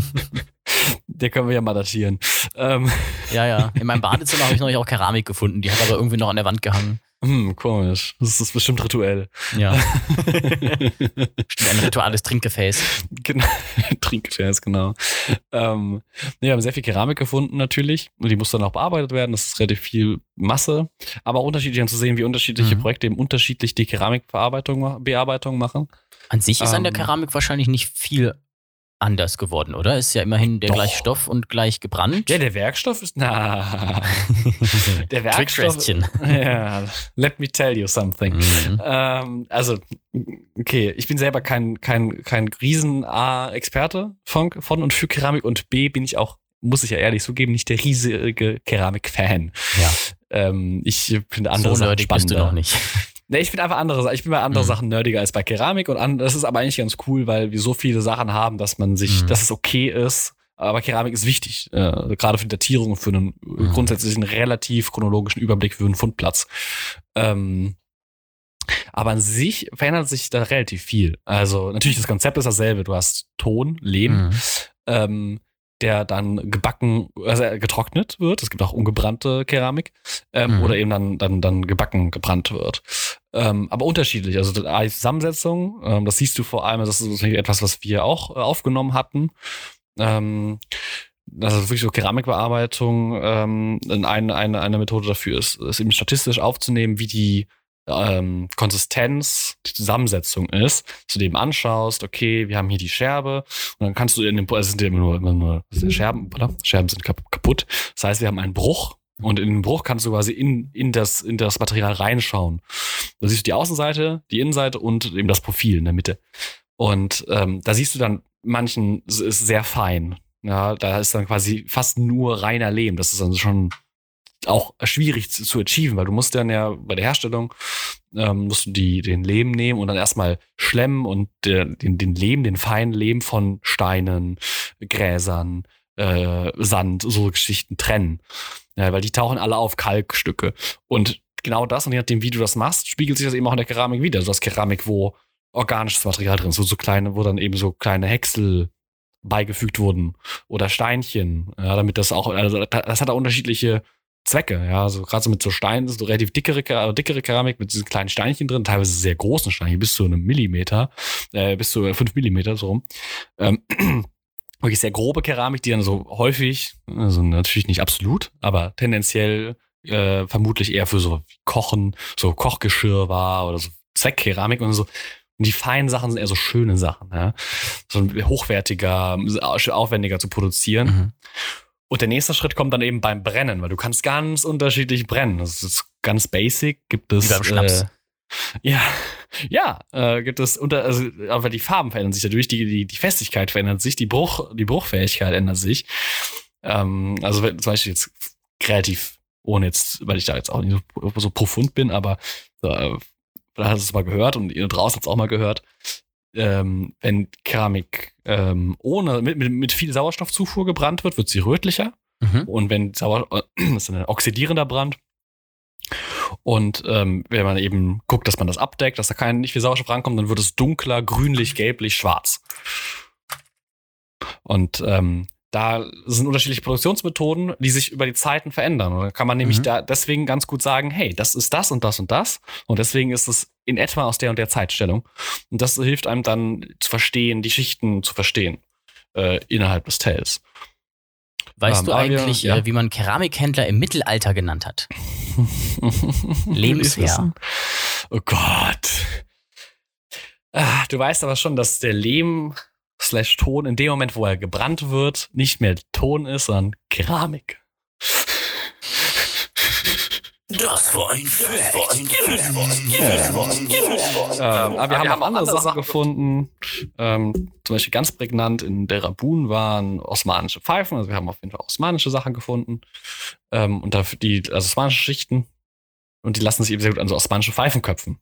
Der können wir ja mal datieren. Ähm, Ja, ja. In meinem Badezimmer habe ich neulich auch Keramik gefunden. Die hat aber irgendwie noch an der Wand gehangen. Hm, komisch. Das ist bestimmt rituell. Ja. Ein rituales Trinkgefäß. Genau, Trinkgefäß, genau. Ähm, nee, wir haben sehr viel Keramik gefunden natürlich und die muss dann auch bearbeitet werden. Das ist relativ viel Masse, aber auch unterschiedlich an zu sehen, wie unterschiedliche Mhm. Projekte eben unterschiedlich die Keramikbearbeitung Bearbeitung machen. An sich ist an der Ähm. Keramik wahrscheinlich nicht viel anders geworden, oder? Ist ja immerhin der Doch. gleiche Stoff und gleich gebrannt. Ja, der Werkstoff ist na. der Werkstoff. Ja, let me tell you something. Mhm. Ähm, also, okay, ich bin selber kein, kein, kein riesen A-Experte von, von und für Keramik und B bin ich auch, muss ich ja ehrlich zugeben, nicht der riesige Keramik-Fan. Ja. Ähm, ich finde andere So Sachen nerdig bist du spannender. noch nicht. Nee, ich finde einfach andere. Ich bin bei anderen Mhm. Sachen nerdiger als bei Keramik und an, das ist aber eigentlich ganz cool, weil wir so viele Sachen haben, dass man sich, Mhm. dass es okay ist. Aber Keramik ist wichtig, äh, gerade für die Datierung und für einen Mhm. grundsätzlichen relativ chronologischen Überblick für einen Fundplatz. Ähm, aber an sich verändert sich da relativ viel. Also natürlich, das Konzept ist dasselbe. Du hast Ton, Lehm, ähm, der dann gebacken, also getrocknet wird. Es gibt auch ungebrannte Keramik. Ähm, Mhm. Oder eben dann, dann, dann gebacken, gebrannt wird. Ähm, aber unterschiedlich. Also die Zusammensetzung, ähm, das siehst du vor allem, das ist natürlich etwas, was wir auch äh, aufgenommen hatten. Ähm, also wirklich so Keramikbearbeitung, ähm, eine, eine, eine Methode dafür ist, ist eben statistisch aufzunehmen, wie die ähm, Konsistenz, die Zusammensetzung ist, dass du dir eben anschaust, okay, wir haben hier die Scherbe und dann kannst du in dem, also es sind ja immer nur, immer nur sind Scherben, oder? Scherben sind kap kaputt. Das heißt, wir haben einen Bruch und in den Bruch kannst du quasi in, in, das, in das Material reinschauen. Da siehst du die Außenseite, die Innenseite und eben das Profil in der Mitte. Und ähm, da siehst du dann, manchen es ist sehr fein. Ja, da ist dann quasi fast nur reiner Lehm. Das ist dann schon auch schwierig zu, zu achieven, weil du musst dann ja bei der Herstellung ähm, musst du die, den Lehm nehmen und dann erstmal schlemmen und der, den, den Lehm, den feinen Lehm von Steinen, Gräsern, äh, Sand, so Geschichten trennen. Ja, weil die tauchen alle auf Kalkstücke. Und genau das, und je nachdem, wie du das machst, spiegelt sich das eben auch in der Keramik wieder. Du hast Keramik, wo organisches Material drin ist, so, so kleine, wo dann eben so kleine Häcksel beigefügt wurden oder Steinchen, ja, damit das auch, also das hat auch unterschiedliche Zwecke, ja, also gerade so mit so Steinen, so relativ dickere, Ke- dickere Keramik mit diesen kleinen Steinchen drin, teilweise sehr großen Steinchen, bis zu einem Millimeter, äh, bis zu fünf Millimeter so rum. Ähm, wirklich sehr grobe Keramik, die dann so häufig, also natürlich nicht absolut, aber tendenziell äh, vermutlich eher für so Kochen, so Kochgeschirr war oder so Zweckkeramik und so. Und die feinen Sachen sind eher so schöne Sachen, ja. So hochwertiger, aufwendiger zu produzieren. Mhm. Und der nächste Schritt kommt dann eben beim Brennen, weil du kannst ganz unterschiedlich brennen. Das ist ganz basic. Gibt es Wie beim Schnaps. Äh, ja, ja, äh, gibt es unter, also, aber die Farben verändern sich dadurch, die, die, die Festigkeit verändert sich, die Bruch, die Bruchfähigkeit ändert sich. Ähm, also wenn, zum Beispiel jetzt kreativ, ohne jetzt, weil ich da jetzt auch nicht so, so profund bin, aber äh, da hast du es mal gehört und ihr draußen habt es auch mal gehört. Ähm, wenn Keramik ähm, ohne mit, mit, viel Sauerstoffzufuhr gebrannt wird, wird sie rötlicher. Mhm. Und wenn Sauer, äh, ist ein oxidierender Brand. Und ähm, wenn man eben guckt, dass man das abdeckt, dass da kein nicht viel Sauerstoff rankommt, dann wird es dunkler, grünlich, gelblich, schwarz. Und ähm, da sind unterschiedliche Produktionsmethoden, die sich über die Zeiten verändern. Und dann kann man nämlich Mhm. da deswegen ganz gut sagen, hey, das ist das und das und das. Und deswegen ist es in etwa aus der und der Zeitstellung. Und das hilft einem dann zu verstehen, die Schichten zu verstehen äh, innerhalb des Tells. Weißt Ähm, du wir- eigentlich, ja. äh, wie man Keramikhändler im Mittelalter genannt hat? Lebensherr. Oh Gott. Ah, du weißt aber schon, dass der Lehm slash Ton in dem Moment, wo er gebrannt wird, nicht mehr Ton ist, sondern Keramik. Das war ein Ähm, aber wir haben auch andere Sachen gefunden. Ähm, zum Beispiel ganz prägnant in der Rabun waren osmanische Pfeifen. Also wir haben auf jeden Fall osmanische Sachen gefunden. Ähm, und dafür die also osmanische Schichten. Und die lassen sich eben sehr gut an so osmanische Pfeifenköpfen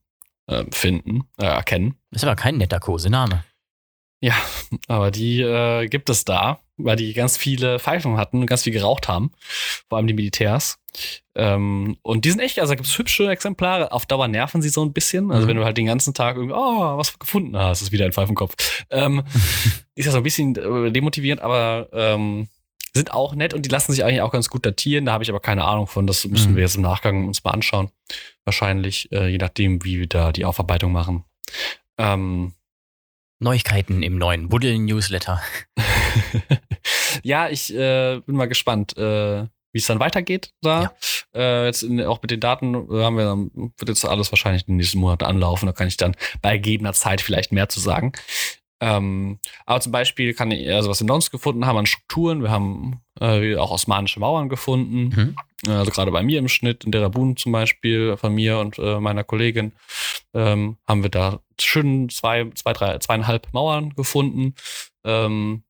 äh, finden, äh, erkennen. Das ist aber kein netter Kosename. Ja, aber die äh, gibt es da, weil die ganz viele Pfeifen hatten und ganz viel geraucht haben. Vor allem die Militärs. Ähm, und die sind echt, also da gibt es hübsche Exemplare. Auf Dauer nerven sie so ein bisschen. Also Mhm. wenn du halt den ganzen Tag irgendwie, oh, was gefunden hast, ist wieder ein Pfeifenkopf. Ähm, ist ja so ein bisschen äh, demotivierend, aber ähm, sind auch nett und die lassen sich eigentlich auch ganz gut datieren. Da habe ich aber keine Ahnung von. Das müssen Mhm. wir jetzt im Nachgang uns mal anschauen. Wahrscheinlich, äh, je nachdem, wie wir da die Aufarbeitung machen. Ähm, Neuigkeiten im neuen Buddel-Newsletter. ja, ich äh, bin mal gespannt, äh, wie es dann weitergeht da. Äh, jetzt in, auch mit den Daten äh, haben wir, wird jetzt alles wahrscheinlich in den nächsten Monaten anlaufen. Da kann ich dann bei gegebener Zeit vielleicht mehr zu sagen. Ähm, aber zum Beispiel kann ich, also was wir sonst gefunden haben an Strukturen, wir haben äh, auch osmanische Mauern gefunden. Mhm. Also gerade bei mir im Schnitt, in Derabun zum Beispiel, von mir und äh, meiner Kollegin, ähm, haben wir da schön zwei, zwei, drei, zweieinhalb Mauern gefunden. Ähm,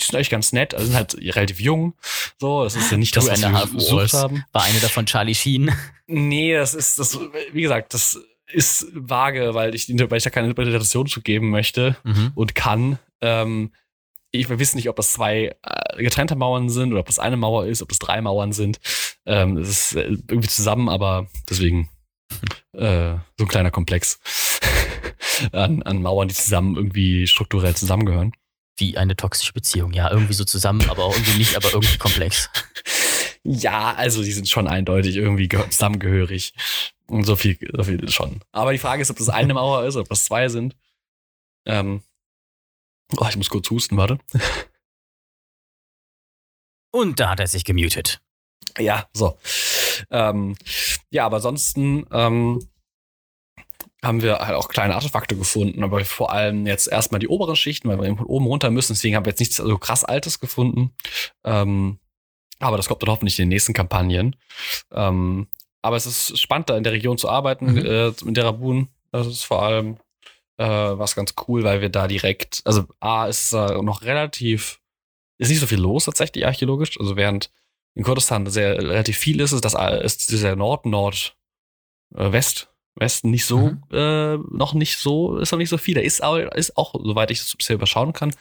die sind eigentlich ganz nett, also sind halt relativ jung. So, das ist ja nicht das, was wir gesucht haben. War eine davon Charlie Sheen. Nee, das ist, das, wie gesagt, das ist vage, weil ich, weil ich da keine Interpretation zu geben möchte Mhm. und kann. Ähm, ich wissen nicht, ob das zwei äh, getrennte Mauern sind oder ob das eine Mauer ist, ob das drei Mauern sind. Ähm, es ist äh, irgendwie zusammen, aber deswegen äh, so ein kleiner Komplex an, an Mauern, die zusammen irgendwie strukturell zusammengehören. Wie eine toxische Beziehung. Ja, irgendwie so zusammen, aber auch irgendwie nicht, aber irgendwie komplex. Ja, also die sind schon eindeutig irgendwie ge- zusammengehörig. Und so viel, so viel schon. Aber die Frage ist, ob das eine Mauer ist, ob das zwei sind. Ähm, oh, ich muss kurz husten, warte. Und da hat er sich gemutet. Ja, so. Ähm, ja, aber ansonsten ähm, haben wir halt auch kleine Artefakte gefunden, aber vor allem jetzt erstmal die oberen Schichten, weil wir eben von oben runter müssen. Deswegen haben wir jetzt nichts so krass Altes gefunden. Ähm, aber das kommt dann hoffentlich in den nächsten Kampagnen. Ähm, aber es ist spannend, da in der Region zu arbeiten, Mhm. äh, in Derabun. Das ist vor allem äh, was ganz cool, weil wir da direkt, also A, ist es da noch relativ, ist nicht so viel los tatsächlich archäologisch. Also während in Kurdistan sehr relativ viel ist, ist das ist dieser Nord, Nord, äh, West, Westen nicht so, Mhm. äh, noch nicht so, ist noch nicht so viel. Da ist auch, ist auch, soweit ich das bisher überschauen kann,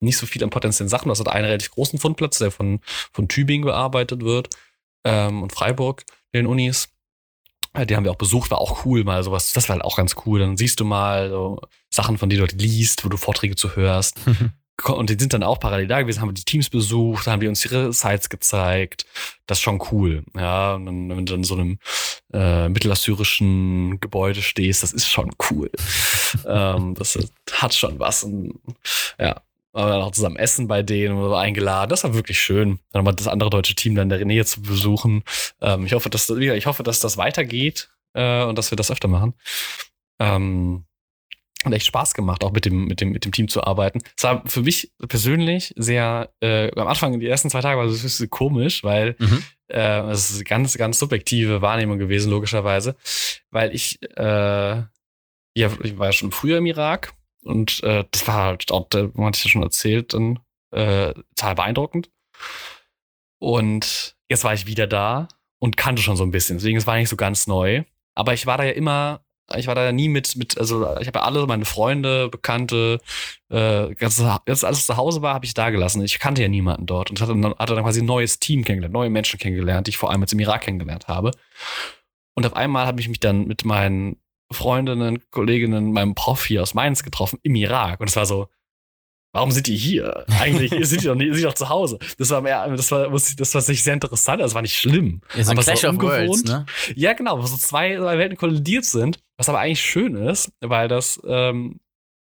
nicht so viel an potenziellen Sachen. Das hat einen relativ großen Fundplatz, der von, von Tübingen bearbeitet wird ähm, und Freiburg, den Unis. Äh, Die haben wir auch besucht, war auch cool, mal sowas. Das war halt auch ganz cool. Dann siehst du mal so Sachen, von denen du dort liest, wo du Vorträge zu hörst. Und die sind dann auch parallel da gewesen, haben wir die Teams besucht, haben die uns ihre Sites gezeigt. Das ist schon cool. Ja, und dann, wenn du in so einem äh, mittelassyrischen Gebäude stehst, das ist schon cool. ähm, das hat schon was. Und, ja, haben wir dann auch zusammen essen bei denen und so eingeladen. Das war wirklich schön, dann mal das andere deutsche Team dann in der Nähe zu besuchen. Ähm, ich hoffe, dass ich hoffe, dass das weitergeht äh, und dass wir das öfter machen. Ähm, hat echt Spaß gemacht, auch mit dem, mit dem, mit dem Team zu arbeiten. Es war für mich persönlich sehr, äh, am Anfang, die ersten zwei Tage war es ein bisschen komisch, weil Mhm. äh, es ist eine ganz, ganz subjektive Wahrnehmung gewesen, logischerweise. Weil ich, äh, ja, ich war ja schon früher im Irak und äh, das war halt auch, da hatte ich ja schon erzählt, dann äh, total beeindruckend. Und jetzt war ich wieder da und kannte schon so ein bisschen. Deswegen, es war nicht so ganz neu. Aber ich war da ja immer, ich war da ja nie mit, mit, also ich habe ja alle meine Freunde, Bekannte, äh, jetzt alles zu Hause war, habe ich da gelassen. Ich kannte ja niemanden dort und hatte dann, hatte dann quasi ein neues Team kennengelernt, neue Menschen kennengelernt, die ich vor allem jetzt im Irak kennengelernt habe. Und auf einmal habe ich mich dann mit meinen Freundinnen, Kolleginnen, meinem Prof hier aus Mainz getroffen im Irak. Und es war so, warum sind die hier? Eigentlich sind die doch, nicht, sind die doch zu Hause. Das war mehr, das war, das war sich sehr interessant, das war nicht schlimm. Ja, so Aber es war Clash of Worlds, ne? Ja, genau, wo so zwei, zwei Welten kollidiert sind, was aber eigentlich schön ist, weil das, ähm,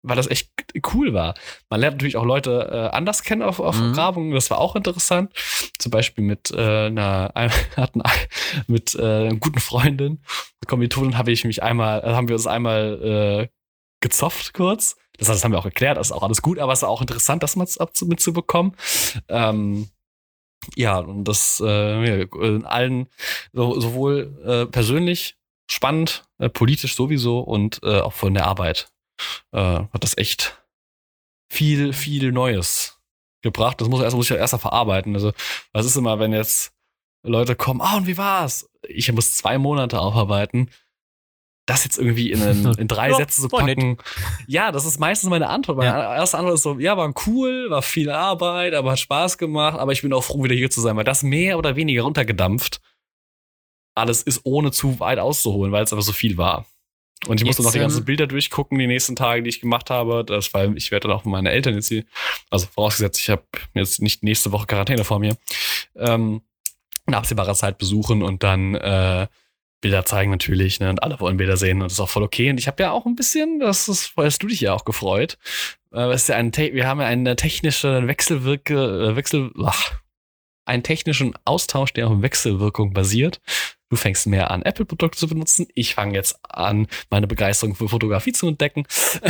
weil das echt cool war. Man lernt natürlich auch Leute äh, anders kennen auf, auf Mhm. Grabungen, das war auch interessant. Zum Beispiel mit äh, einer, hatten mit äh, einer guten Freundin, Kommilitonin, habe ich mich einmal, äh, haben wir uns einmal äh, gezofft kurz. Das, heißt, das haben wir auch geklärt, das ist auch alles gut, aber es war auch interessant, das mal zu- mitzubekommen. Ähm, ja, und das äh, in allen, so, sowohl äh, persönlich spannend, äh, politisch sowieso und äh, auch von der Arbeit äh, hat das echt viel, viel Neues gebracht. Das muss, erst, muss ich ja erst mal verarbeiten. Also, was ist immer, wenn jetzt Leute kommen, ah, und wie war's? Ich muss zwei Monate aufarbeiten. Das jetzt irgendwie in, einen, in drei Ja, Sätze zu nett. packen. Ja, das ist meistens meine Antwort. Meine erste Antwort ist so, ja, war cool, war viel Arbeit, aber hat Spaß gemacht, aber ich bin auch froh, wieder hier zu sein, weil das mehr oder weniger runtergedampft alles ist, ohne zu weit auszuholen, weil es aber so viel war. Und ich musste Jetzt, noch die ganzen ähm, Bilder durchgucken, die nächsten Tage, die ich gemacht habe. Das, weil ich werde dann auch meine Eltern jetzt hier, also vorausgesetzt, ich habe jetzt nicht nächste Woche Quarantäne vor mir, ähm, in absehbarer Zeit besuchen und dann äh, Bilder zeigen natürlich, ne? Und alle wollen Bilder sehen und das ist auch voll okay. Und ich habe ja auch ein bisschen, das ist, hast du dich ja auch gefreut. Äh, ist ja ein, wir haben ja eine technische Wechselwirke, äh, Wechsel, ach, einen technischen Austausch, der auf Wechselwirkung basiert. Du fängst mehr an, Apple-Produkte zu benutzen. Ich fange jetzt an, meine Begeisterung für Fotografie zu entdecken.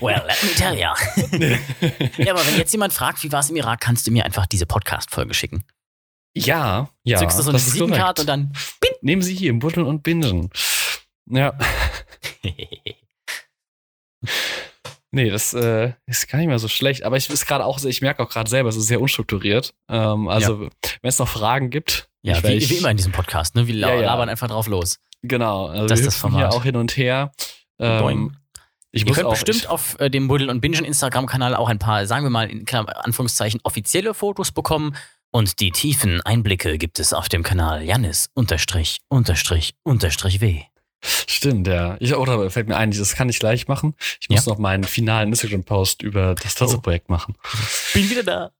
Well, let me tell ya. ja, aber wenn jetzt jemand fragt, wie war es im Irak, kannst du mir einfach diese Podcast-Folge schicken. ja, ja. Zückst du so eine Visitenkarte und dann. Nehmen Sie hier Buddeln und Bingen. Ja, nee, das äh, ist gar nicht mehr so schlecht. Aber ich ist gerade auch, ich merke auch gerade selber, es ist sehr unstrukturiert. Ähm, also, wenn es noch Fragen gibt, ja, wie, ich, wie immer in diesem Podcast, ne? Wir la Ja, ja. labern einfach drauf los. Genau, also Das wir ist das hüpfen hier Format. auch hin und her. Boing. Ähm, ich Ihr könnt bestimmt ich, auf äh, dem Buddel und Bingen Instagram-Kanal auch ein paar, sagen wir mal, in Anführungszeichen, offizielle Fotos bekommen. Und die tiefen Einblicke gibt es auf dem Kanal Janis unterstrich unterstrich unterstrich W. Stimmt, ja. Ich, oder fällt mir ein, das kann ich gleich machen. Ich muss noch meinen finalen Instagram-Post über das Oh. Tanzprojekt machen. Bin wieder da.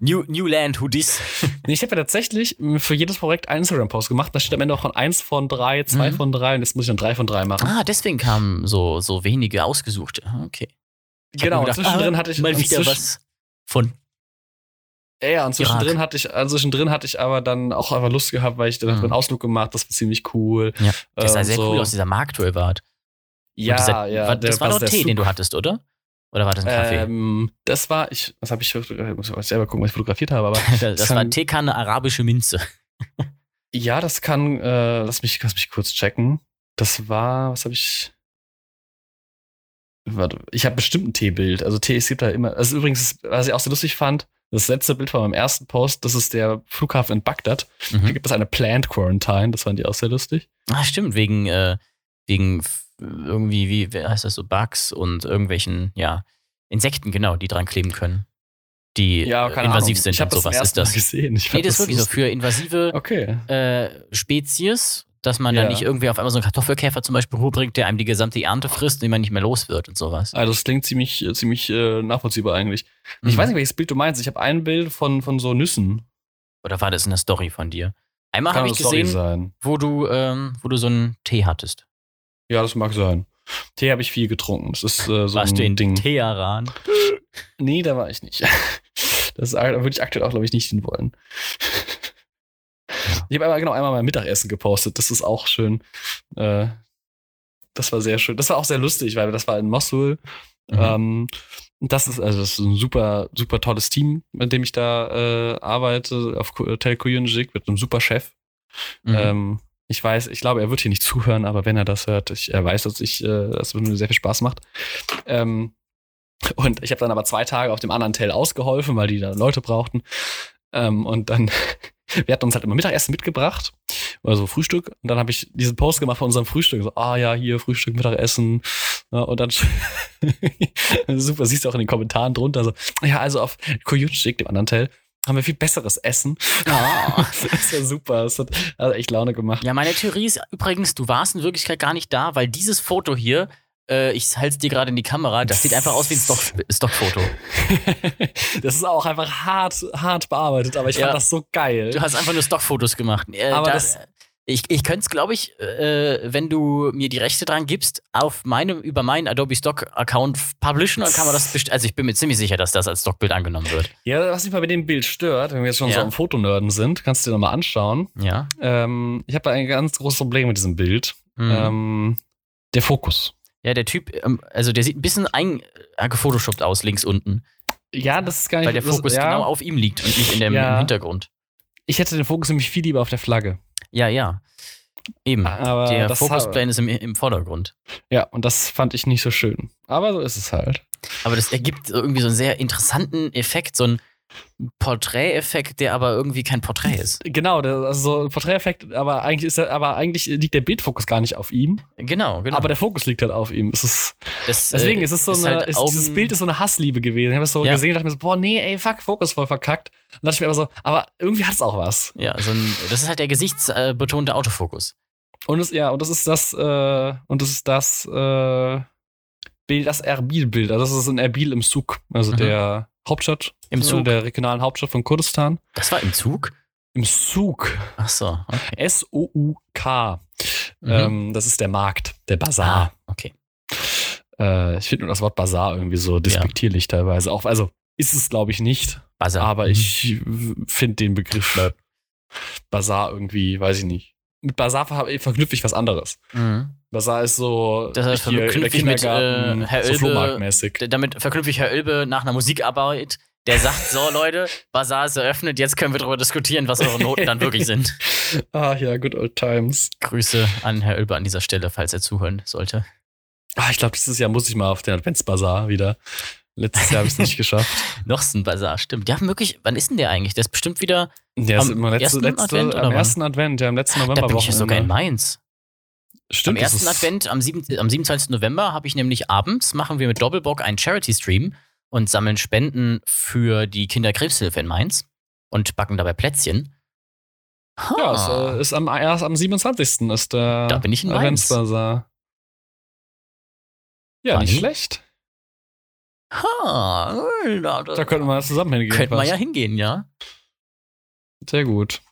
New, New Land, who dis? Nee, ich habe ja tatsächlich für jedes Projekt einen Instagram-Post gemacht. Da steht am Ende auch von eins von drei, zwei Mhm. von drei und jetzt muss ich dann drei von drei machen. Ah, deswegen kamen so, so wenige ausgesuchte. Ah, Okay. Ich genau, gedacht, zwischendrin ah, hatte ich mal wieder was von. Ja, und zwischendrin Irak. hatte ich, also zwischendrin hatte ich aber dann auch einfach Lust gehabt, weil ich dann Mhm. einen Ausflug gemacht, das war ziemlich cool. Ja, Das sah Ähm, sehr so. cool aus, dieser Markt, wo ihr wart. Ja, dieser, ja. War, das war doch der Tee, den du hattest, oder? Oder war das ein Kaffee? Ähm, das war, ich, was habe ich, fotografiert? muss ich selber gucken, was ich fotografiert habe, aber das das war kann- Teekanne arabische Minze. ja, das kann, äh, lass mich, lass mich kurz checken. Das war, was habe ich? Warte, ich habe bestimmt ein Teebild. Also Tee, es gibt da immer. Also übrigens, was ich auch so lustig fand, das letzte Bild von meinem ersten Post, das ist der Flughafen in Bagdad. Da Mhm. gibt es eine Planned Quarantine, das fand ich auch sehr lustig. Ah, stimmt, wegen, äh, wegen irgendwie, wie wie heißt das so, Bugs und irgendwelchen, ja, Insekten, genau, die dran kleben können. Die äh, invasiv Ahnung. sind ich und sowas ist das. gesehen. Ich Nee, das ist wirklich so für invasive Okay. äh, Spezies, dass man dann Ja. nicht irgendwie auf einmal so einen Kartoffelkäfer zum Beispiel hochbringt, der einem die gesamte Ernte frisst, den man nicht mehr los wird und sowas. Also das klingt ziemlich, äh, ziemlich äh, nachvollziehbar eigentlich. Ich Mhm. weiß nicht, welches Bild du meinst. Ich habe ein Bild von, von so Nüssen. Oder war das eine Story von dir? Einmal habe ich gesehen, sein. wo du, ähm, wo du so einen Tee hattest. Ja, das mag sein. Tee habe ich viel getrunken. Das ist äh, so Warst ein du in Ding. Teheran? Nee, da war ich nicht. Das da würde ich aktuell auch, glaube ich, nicht hinwollen. Ich habe einmal, genau, einmal mein Mittagessen gepostet. Das ist auch schön. Äh, das war sehr schön. Das war auch sehr lustig, weil das war in Mosul. Mhm. Ähm, das ist also das ist ein super, super tolles Team, mit dem ich da äh, arbeite, auf Hotel Kuyunjik mit einem super Chef. Mhm. Ähm, ich weiß, ich glaube, er wird hier nicht zuhören, aber wenn er das hört, ich, er weiß, dass ich, äh, dass es mir sehr viel Spaß macht. Ähm, und ich habe dann aber zwei Tage auf dem anderen Hotel ausgeholfen, weil die da Leute brauchten. Ähm, und dann, wir hatten uns halt immer Mittagessen mitgebracht, oder so Frühstück. Und dann habe ich diesen Post gemacht von unserem Frühstück. So, ah ja, hier Frühstück, Mittagessen. Ja, und dann, super, siehst du auch in den Kommentaren drunter, so, ja, also auf Koyunchik, dem anderen Hotel, haben wir viel besseres Essen. Ah. das war super. Das hat also echt Laune gemacht. Ja, meine Theorie ist übrigens, du warst in Wirklichkeit gar nicht da, weil dieses Foto hier, äh, ich halte es dir gerade in die Kamera, das sieht einfach aus wie ein Stock Stockfoto. das ist auch einfach hart, hart bearbeitet, aber ich Ja. fand das so geil. Du hast einfach nur Stockfotos gemacht. Äh, Aber da, das- ich ich könnte es, glaube ich, äh, wenn du mir die Rechte dran gibst, auf meinem, über meinen Adobe Stock-Account publishen, dann kann man das Also ich bin mir ziemlich sicher, dass das als Stockbild angenommen wird. Ja, was mich bei dem Bild stört, wenn wir jetzt schon Ja. so am Fotonörden sind, kannst du dir nochmal anschauen. Ja. Ähm, ich habe da ein ganz großes Problem mit diesem Bild. Mhm. Ähm, der Fokus. ja, der Typ, ähm, also der sieht ein bisschen ein, äh, gefotoshoppt aus, links unten. Ja, das ist gar nicht Weil der das, Fokus ja, genau auf ihm liegt und nicht in dem Ja. im Hintergrund. Ich hätte den Fokus nämlich viel lieber auf der Flagge. Ja, ja. Eben. Aber der das Fokusplane ist im, im Vordergrund. Ja, und das fand ich nicht so schön. Aber so ist es halt. Aber das ergibt irgendwie so einen sehr interessanten Effekt, so einen Porträteffekt, der aber irgendwie kein Porträt ist. Genau, der, also so ein Porträteffekt, aber eigentlich ist er, aber eigentlich liegt der Bildfokus gar nicht auf ihm, Genau, genau. aber der Fokus liegt halt auf ihm. Es ist, das, deswegen äh, ist es so eine, halt ist, dieses Bild ist so eine Hassliebe gewesen. Ich habe es so Ja. gesehen und dachte mir so, boah, nee, ey, fuck, Fokus voll verkackt. Und dann dachte ich mir aber so, aber irgendwie hat es auch was. Ja, so ein, das ist halt der gesichtsbetonte Autofokus. Und es, ja, und das ist das, äh, und das ist das äh, Bild, das Erbil-Bild. Also das ist in Erbil im Zug, also Mhm. der Hauptstadt, Im Zug. der regionalen Hauptstadt von Kurdistan. Das war im Zug? Im Zug. Ach so, okay. S-O-U-K. Mhm. Ähm, das ist der Markt, der Bazar. ah, okay. Äh, ich finde nur das Wort Bazar irgendwie so despektierlich teilweise. Auch, also ist es, glaube ich, nicht. Buzzer. Aber Mhm. ich finde den Begriff Bazar irgendwie, weiß ich nicht. Mit Bazar ver verknüpfe ich was anderes. Mhm. Bazar ist so Das heißt, hier der verknüpfe ich mit, Kindergarten, äh, Herr so Damit verknüpfe ich Herr Oelbe nach einer Musikarbeit, der sagt, so Leute, Bazar ist eröffnet, jetzt können wir darüber diskutieren, was eure Noten dann wirklich sind. Ah ja, good old times. Grüße an Herr Oelbe an dieser Stelle, falls er zuhören sollte. Ah, ich glaube, dieses Jahr muss ich mal auf den Adventsbazar wieder. Letztes Jahr habe ich es nicht geschafft. Noch ein Bazar, stimmt. Ja, wirklich, wann ist denn der eigentlich? Der ist bestimmt wieder, Der ist Am immer letzte, ersten letzte, Advent oder am wann? ersten Advent, ja, am letzten da November. bin ich ja sogar in Mainz. Stimmt, am ersten Advent, am, 7, am 27. November, habe ich nämlich abends, machen wir mit Doppelbock einen Charity-Stream und sammeln Spenden für die Kinderkrebshilfe in Mainz und backen dabei Plätzchen. Ja, es Ha. äh, ist am, erst am 27. ist der Da bin ich in Mainz. Ja, Funny. nicht schlecht. Ha, da, Da könnten wir zusammen hingehen. könnten wir ja hingehen, ja. Sehr gut.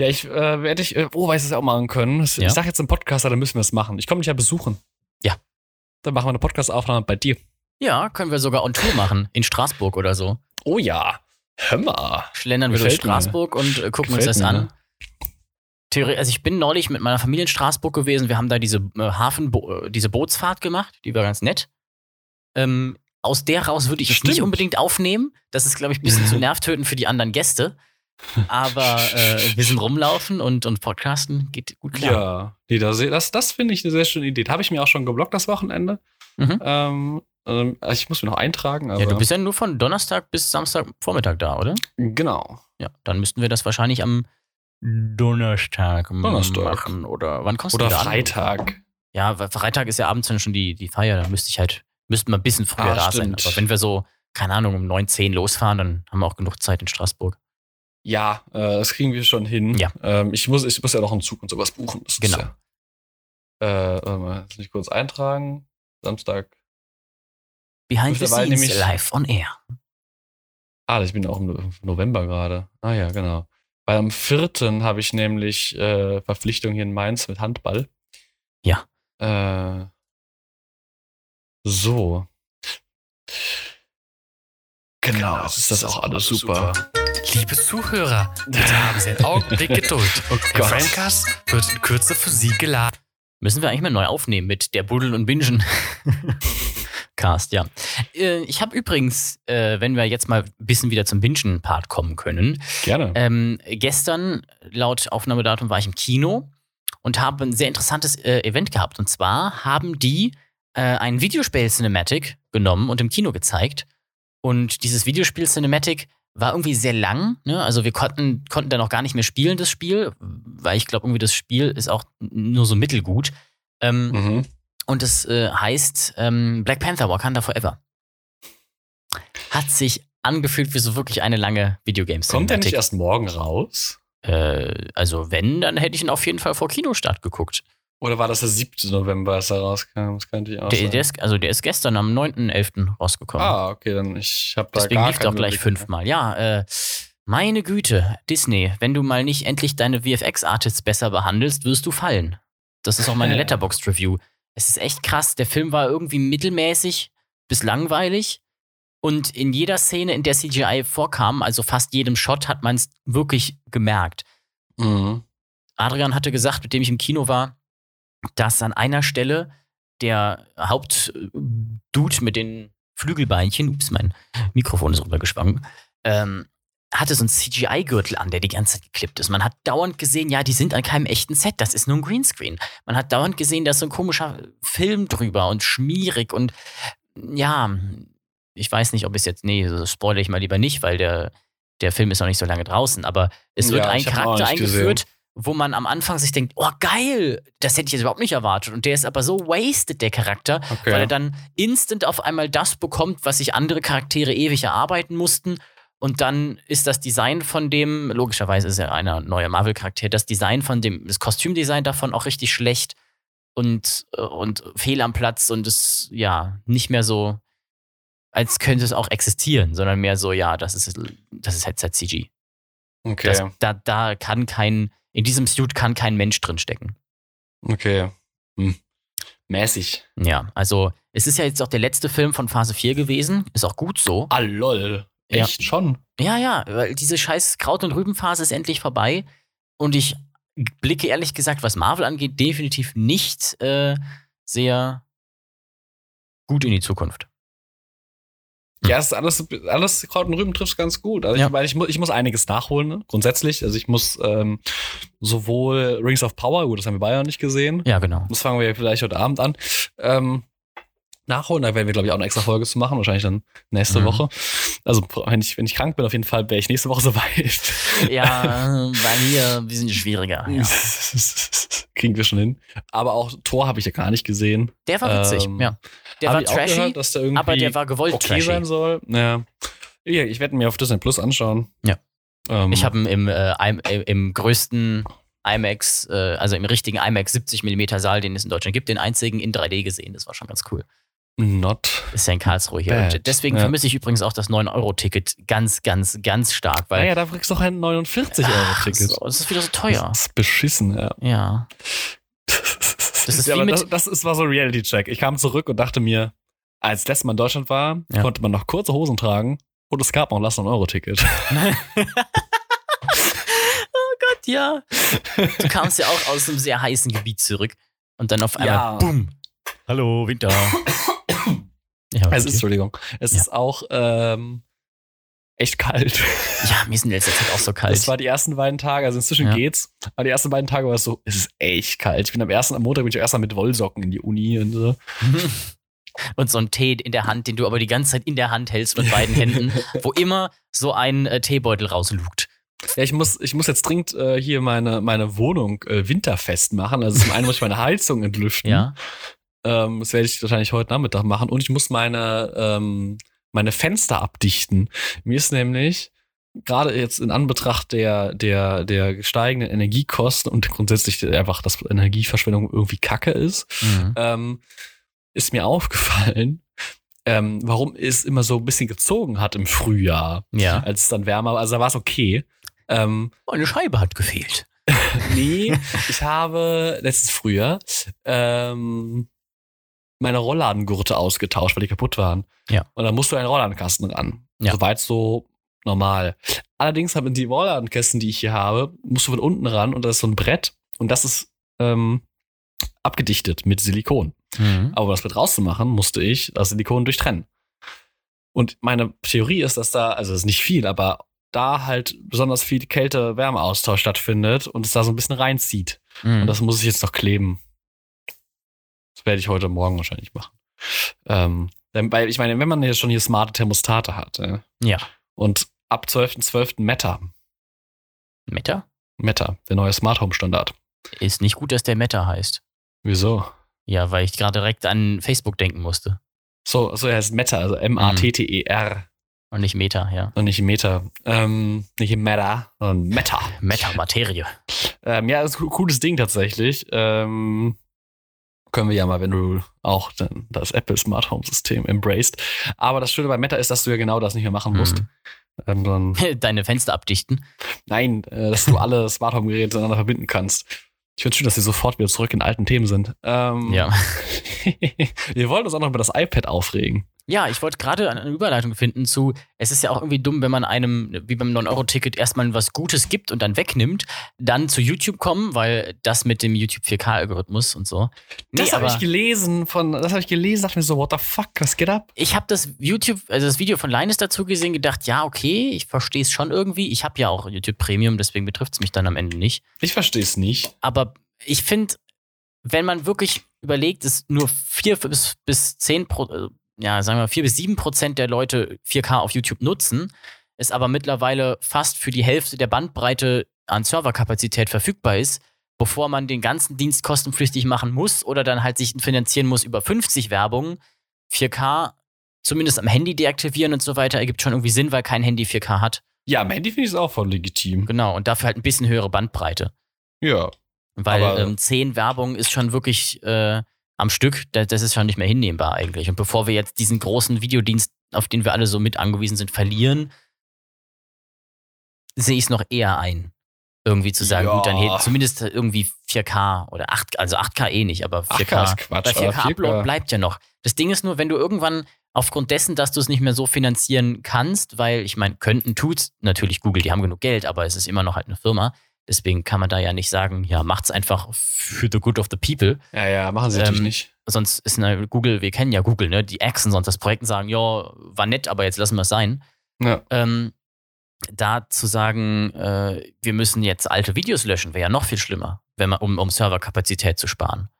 Ja, ich äh, werde ich, äh, oh, weiß es auch machen können. Ich Ja. sag jetzt im Podcast, dann müssen wir es machen. Ich komme dich ja besuchen. Ja. Dann machen wir eine Podcast-Aufnahme bei dir. Ja, können wir sogar on Tour machen, in Straßburg oder so. Oh ja. Hör mal. Schlendern wir durch Gefällt mir. Straßburg und äh, gucken uns Gefällt das mir, an. ne? Theorie, also ich bin neulich mit meiner Familie in Straßburg gewesen. Wir haben da diese äh, Hafen, äh, diese Bootsfahrt gemacht, die war ganz nett. Ähm, aus der raus würde ich es nicht unbedingt aufnehmen. Das ist, glaube ich, ein bisschen zu nervtötend für die anderen Gäste. Aber äh, wir sind rumlaufen und, und podcasten geht gut klar. Ja. Nee, das, das, das finde ich eine sehr schöne Idee. Da habe ich mir auch schon geblockt das Wochenende. Mhm. Ähm, ähm, ich muss mir noch eintragen. Ja, du bist ja nur von Donnerstag bis Samstagvormittag da, oder? genau. Ja, dann müssten wir das wahrscheinlich am Donnerstag, Donnerstag. machen. Oder wann kommst Oder an? Freitag. Ja, weil Freitag ist ja abends dann schon die, die Feier, da müsste ich halt, müssten wir ein bisschen früher Ah, da sein. stimmt. Aber wenn wir so, keine Ahnung, um 9, 10 losfahren, dann haben wir auch genug Zeit in Straßburg. Ja, äh, das kriegen wir schon hin. Ja. Ähm, ich, muss, ich muss ja noch einen Zug und sowas buchen. Das Genau. Ist ja, äh, warte mal, jetzt nicht kurz eintragen. Samstag. Behind the scenes, nämlich- live on air. Ah, ich bin auch im No- November gerade. Ah ja, genau. Weil am 4. habe ich nämlich äh, Verpflichtung hier in Mainz mit Handball. Ja. Äh, so. Genau, jetzt ist das auch alles super. Liebe Zuhörer, bitte haben Sie einen Augenblick Geduld. Oh Der Framecast wird in Kürze für Sie geladen. Müssen wir eigentlich mal neu aufnehmen mit der Buddel und Bingen. Cast, ja. Äh, Ich habe übrigens, äh, wenn wir jetzt mal ein bisschen wieder zum Bingen-Part kommen können, Gerne. Ähm, gestern, laut Aufnahmedatum, war ich im Kino und habe ein sehr interessantes äh, Event gehabt. Und zwar haben die äh, ein Videospiel-Cinematic genommen und im Kino gezeigt. Und dieses Videospiel-Cinematic war irgendwie sehr lang. Ne? Also wir konnten, konnten da noch gar nicht mehr spielen, das Spiel, weil ich glaube, irgendwie das Spiel ist auch nur so mittelgut. Ähm, Mhm. und es äh, heißt ähm, Black Panther Wakanda Forever. Hat sich angefühlt wie so wirklich eine lange Videogame-Cinematic. Kommt der nicht erst morgen raus? Äh, also wenn, dann hätte ich ihn auf jeden Fall vor Kinostart geguckt. Oder war das der 7. November, als er rauskam? Das könnte ich auch Der, der ist, also der ist gestern am 9.11. rausgekommen. ah, okay, dann ich habe da Deswegen gar lief doch gleich fünfmal. Ja, äh, meine Güte, Disney, wenn du mal nicht endlich deine VFX-Artists besser behandelst, wirst du fallen. Das ist auch meine. Letterboxd-Review. Es ist echt krass. Der Film war irgendwie mittelmäßig bis langweilig. Und in jeder Szene, in der CGI vorkam, also fast jedem Shot, hat man es wirklich gemerkt. Mhm. Adrian hatte gesagt, mit dem ich im Kino war, dass an einer Stelle der Hauptdude mit den Flügelbeinchen, ups, mein Mikrofon ist runtergeschwungen, ähm, hatte so einen CGI-Gürtel an, der die ganze Zeit geklippt ist. Man hat dauernd gesehen, ja, die sind an keinem echten Set, das ist nur ein Greenscreen. Man hat dauernd gesehen, da ist so ein komischer Film drüber und schmierig und ja, ich weiß nicht, ob es jetzt, nee, das spoilere ich mal lieber nicht, weil der, der Film ist noch nicht so lange draußen, aber es wird Ja, ein Charakter eingeführt, wo man am Anfang sich denkt, oh geil, das hätte ich jetzt überhaupt nicht erwartet. Und der ist aber so wasted, der Charakter, Okay. weil er dann instant auf einmal das bekommt, was sich andere Charaktere ewig erarbeiten mussten. Und dann ist das Design von dem, logischerweise ist er einer neue Marvel-Charakter, das Design von dem, das Kostümdesign davon auch richtig schlecht und, äh, und fehl am Platz und es, ja, nicht mehr so, als könnte es auch existieren, sondern mehr so, ja, das ist, das ist Headset-CG. Okay. Das, da, da kann kein, in diesem Suit kann kein Mensch drin stecken. okay. Hm. Mäßig. Ja, also es ist ja jetzt auch der letzte Film von Phase 4 gewesen. Ist auch gut so. Ah, lol. Ja. Echt schon? Ja, ja, weil diese scheiß Kraut- und Rübenphase ist endlich vorbei. Und ich blicke ehrlich gesagt, was Marvel angeht, definitiv nicht äh, sehr gut in die Zukunft. Ja, es ist alles, alles Kraut und Rüben trifft ganz gut. Also Ja. ich, weil ich, muss, ich muss einiges nachholen, ne? grundsätzlich. Also ich muss ähm, sowohl Rings of Power, gut, das haben wir beide noch nicht gesehen. Ja, genau. Das fangen wir vielleicht heute Abend an. Ähm, nachholen, da werden wir, glaube ich, auch eine extra Folge zu machen, wahrscheinlich dann nächste Mhm. Woche. Also wenn ich, wenn ich krank bin, auf jeden Fall wäre ich nächste Woche soweit. Ja, bei mir, wir sind schwieriger. Ja. Kriegen wir schon hin. Aber auch Thor habe ich ja gar nicht gesehen. Der war witzig, Ähm, ja. Der war trashy, gehört, dass der irgendwie aber der war gewollt okay trashy. sein soll. Ja. ich werde mir auf Disney Plus anschauen. Ja. Ähm, Ich habe ihn im, äh, im, im größten IMAX, äh, also im richtigen IMAX 70 mm Saal, den es in Deutschland gibt, den einzigen in 3D gesehen. Das war schon ganz cool. Not. Ist ja in Karlsruhe hier. Bad. Und deswegen Ja. vermisse ich übrigens auch das 9-Euro-Ticket ganz, ganz, ganz stark, weil Naja, da kriegst du doch ein 49-Euro-Ticket. so, es ist wieder so teuer. Das ist beschissen, ja. Ja. Das ist ja, wie aber mit- das, das ist, war so ein Reality-Check. Ich kam zurück und dachte mir, als letztes Mal in Deutschland war, Ja. konnte man noch kurze Hosen tragen und es gab noch ein Lass 9-Euro-Ticket. oh Gott, ja. Du kamst ja auch aus einem sehr heißen Gebiet zurück und dann auf einmal, Ja. bumm. Hallo, Winter. Ja, Es ist, okay. Entschuldigung, es Ja. ist auch ähm, echt kalt. ja, mir ist in letzter Zeit auch so kalt. Das war die ersten beiden Tage, also inzwischen Ja. geht's. Aber die ersten beiden Tage war es so, es ist echt kalt. Ich bin am ersten, am Montag bin ich erst mal mit Wollsocken in die Uni und so. und so ein Tee in der Hand, den du aber die ganze Zeit in der Hand hältst mit beiden Händen, wo immer so ein äh, Teebeutel rauslugt. Ja, ich muss, ich muss jetzt dringend äh, hier meine, meine Wohnung äh, winterfest machen. Also zum einen muss ich meine Heizung entlüften. Ja. Ähm, das werde ich wahrscheinlich heute Nachmittag machen. Und ich muss meine, ähm, meine Fenster abdichten. Mir ist nämlich gerade jetzt in Anbetracht der, der, der steigenden Energiekosten und grundsätzlich einfach, dass Energieverschwendung irgendwie Kacke ist, Mhm. ähm, ist mir aufgefallen, ähm, warum es immer so ein bisschen gezogen hat im Frühjahr, Ja. als es dann wärmer war. Also da war es okay. Ähm, Eine Scheibe hat gefehlt. nee, ich habe letztes Frühjahr ähm, meine Rolladengurte ausgetauscht, weil die kaputt waren. Ja. Und dann musst du einen Rollladenkasten ran. Ja. Soweit so normal. Allerdings haben die Rollladenkästen, die ich hier habe, musst du von unten ran und das ist so ein Brett und das ist ähm, abgedichtet mit Silikon. Mhm. Aber um das mit rauszumachen, musste ich das Silikon durchtrennen. Und meine Theorie ist, dass da, also das ist nicht viel, aber da halt besonders viel Kälte-Wärmeaustausch stattfindet und es da so ein bisschen reinzieht. Mhm. Und das muss ich jetzt noch kleben. Das werde ich heute Morgen wahrscheinlich machen. Ähm, denn- weil ich meine, wenn man jetzt schon hier smarte Thermostate hat äh, ja. und ab 12.12. Meta, Meta? Meta, der neue Smart Home Standard. Ist nicht gut, dass der Meta heißt. Wieso? Ja, weil ich gerade direkt an Facebook denken musste. So, so er heißt Meta, also M-A-T-T-E-R Und nicht Meta, ja. und nicht Meta. Ähm, nicht Meta, sondern Meta. Meta-Materie. Ähm, ja, das ist ein cooles Ding tatsächlich. Ähm, können wir ja mal, wenn du auch dann das Apple Smart Home System embraced. Aber das Schöne bei Meta ist, dass du ja genau das nicht mehr machen musst. Mhm. Ähm, Deine Fenster abdichten. nein, äh, dass du alle Smart Home Geräte miteinander verbinden kannst. Ich finde schön, dass sie sofort wieder zurück in alten Themen sind. Ähm, Ja. wir wollen uns auch noch über das iPad aufregen. Ja, ich wollte gerade eine Überleitung finden zu, es ist ja auch irgendwie dumm, wenn man einem, wie beim 9-Euro-Ticket, erstmal was Gutes gibt und dann wegnimmt, dann zu YouTube kommen, weil das mit dem YouTube 4K-Algorithmus und so. Nee, Das habe ich gelesen von, das habe ich gelesen, dachte mir so, what the fuck, was geht ab? ich habe das YouTube, also das Video von Linus dazu gesehen, gedacht, ja, okay, ich verstehe es schon irgendwie. Ich habe ja auch YouTube Premium, deswegen betrifft es mich dann am Ende nicht. Ich verstehe es nicht. Aber ich finde, wenn man wirklich überlegt, dass nur 4 bis, bis 10 Pro, äh, ja, sagen wir 4 bis 7 Prozent der Leute 4K auf YouTube nutzen, es aber mittlerweile fast für die Hälfte der Bandbreite an Serverkapazität verfügbar ist, bevor man den ganzen Dienst kostenpflichtig machen muss oder dann halt sich finanzieren muss über 50 Werbungen, 4K zumindest am Handy deaktivieren und so weiter ergibt schon irgendwie Sinn, weil kein Handy 4K hat. Ja, am Handy finde ich es auch voll legitim. Genau, und dafür halt ein bisschen höhere Bandbreite. Ja. Weil ähm, 10 Werbung ist schon wirklich äh, am Stück, da- das ist schon nicht mehr hinnehmbar eigentlich. Und bevor wir jetzt diesen großen Videodienst, auf den wir alle so mit angewiesen sind, verlieren, sehe ich es noch eher ein. Irgendwie zu sagen, Ja. gut, dann he- zumindest irgendwie 4K oder 8, also 8K eh nicht, aber 4K. 8K ist Quatsch. Bei aber 4K-Upload bleibt ja noch. Das Ding ist nur, wenn du irgendwann aufgrund dessen, dass du es nicht mehr so finanzieren kannst, weil ich meine, könnten tut's natürlich Google, die haben genug Geld, aber es ist immer noch halt eine Firma. Deswegen kann man da ja nicht sagen, ja, macht's einfach für the good of the people. Ja, ja, machen sie natürlich Ähm, nicht. Sonst ist eine Google, wir kennen ja Google, ne? Die axen sonst das Projekt und sagen, ja, war nett, aber jetzt lassen wir es sein. Ja. Ähm, da zu sagen, äh, wir müssen jetzt alte Videos löschen, wäre ja noch viel schlimmer, wenn man, um, um Serverkapazität zu sparen.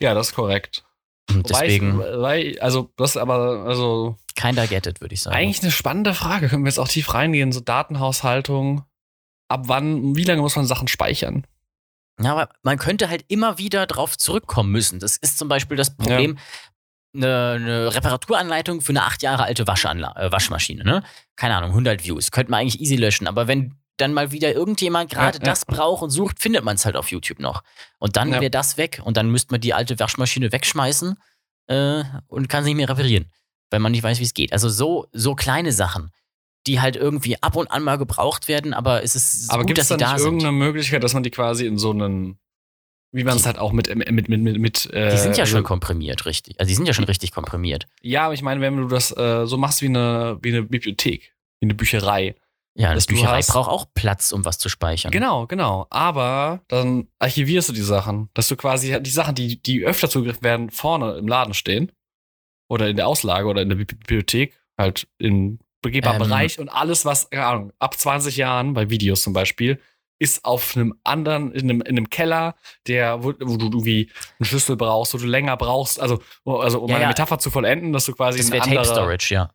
ja, das ist korrekt. Und Wobei deswegen, weil, also, das ist aber, also, keiner get it, würde ich sagen. eigentlich eine spannende Frage. Können wir jetzt auch tief reingehen? So Datenhaushaltung. Ab wann, wie lange muss man Sachen speichern? Ja, aber man könnte halt immer wieder drauf zurückkommen müssen. Das ist zum Beispiel das Problem. Eine, eine Reparaturanleitung für eine acht Jahre alte Waschanla äh, Waschmaschine, ne? Keine Ahnung, 100 Views. Könnte man eigentlich easy löschen. Aber wenn dann mal wieder irgendjemand gerade Ja, ja. das braucht und sucht, findet man es halt auf YouTube noch. Und dann Ja. wäre das weg. Und dann müsste man die alte Waschmaschine wegschmeißen äh, und kann sie nicht mehr reparieren, weil man nicht weiß, wie es geht. Also so, so kleine Sachen, die halt irgendwie ab und an mal gebraucht werden, aber es ist aber gut, gibt dass es da sie nicht da sind. irgendeine Möglichkeit, dass man die quasi in so einen, wie man es halt auch mit, mit, mit, mit, mit äh, Die sind ja also- schon komprimiert, richtig. Also die sind ja schon richtig komprimiert. Ja, aber ich meine, wenn du das äh, so machst wie eine, wie eine Bibliothek, wie eine Bücherei. Ja, du Bücherei hast- braucht auch Platz, um was zu speichern. Genau, genau. Aber dann archivierst du die Sachen, dass du quasi die Sachen, die, die öfter zugegriffen werden, vorne im Laden stehen. Oder in der Auslage oder in der Bibli- Bibliothek, halt im begehbaren Ähm. Bereich. Und alles, was, keine Ahnung, ab 20 Jahren, bei Videos zum Beispiel, ist auf einem anderen, in einem, in einem Keller, der, wo, wo du irgendwie einen Schlüssel brauchst, wo du länger brauchst. Also, also um Ja, meine ja. Metapher zu vollenden, dass du quasi Das wäre Tape Storage, ja.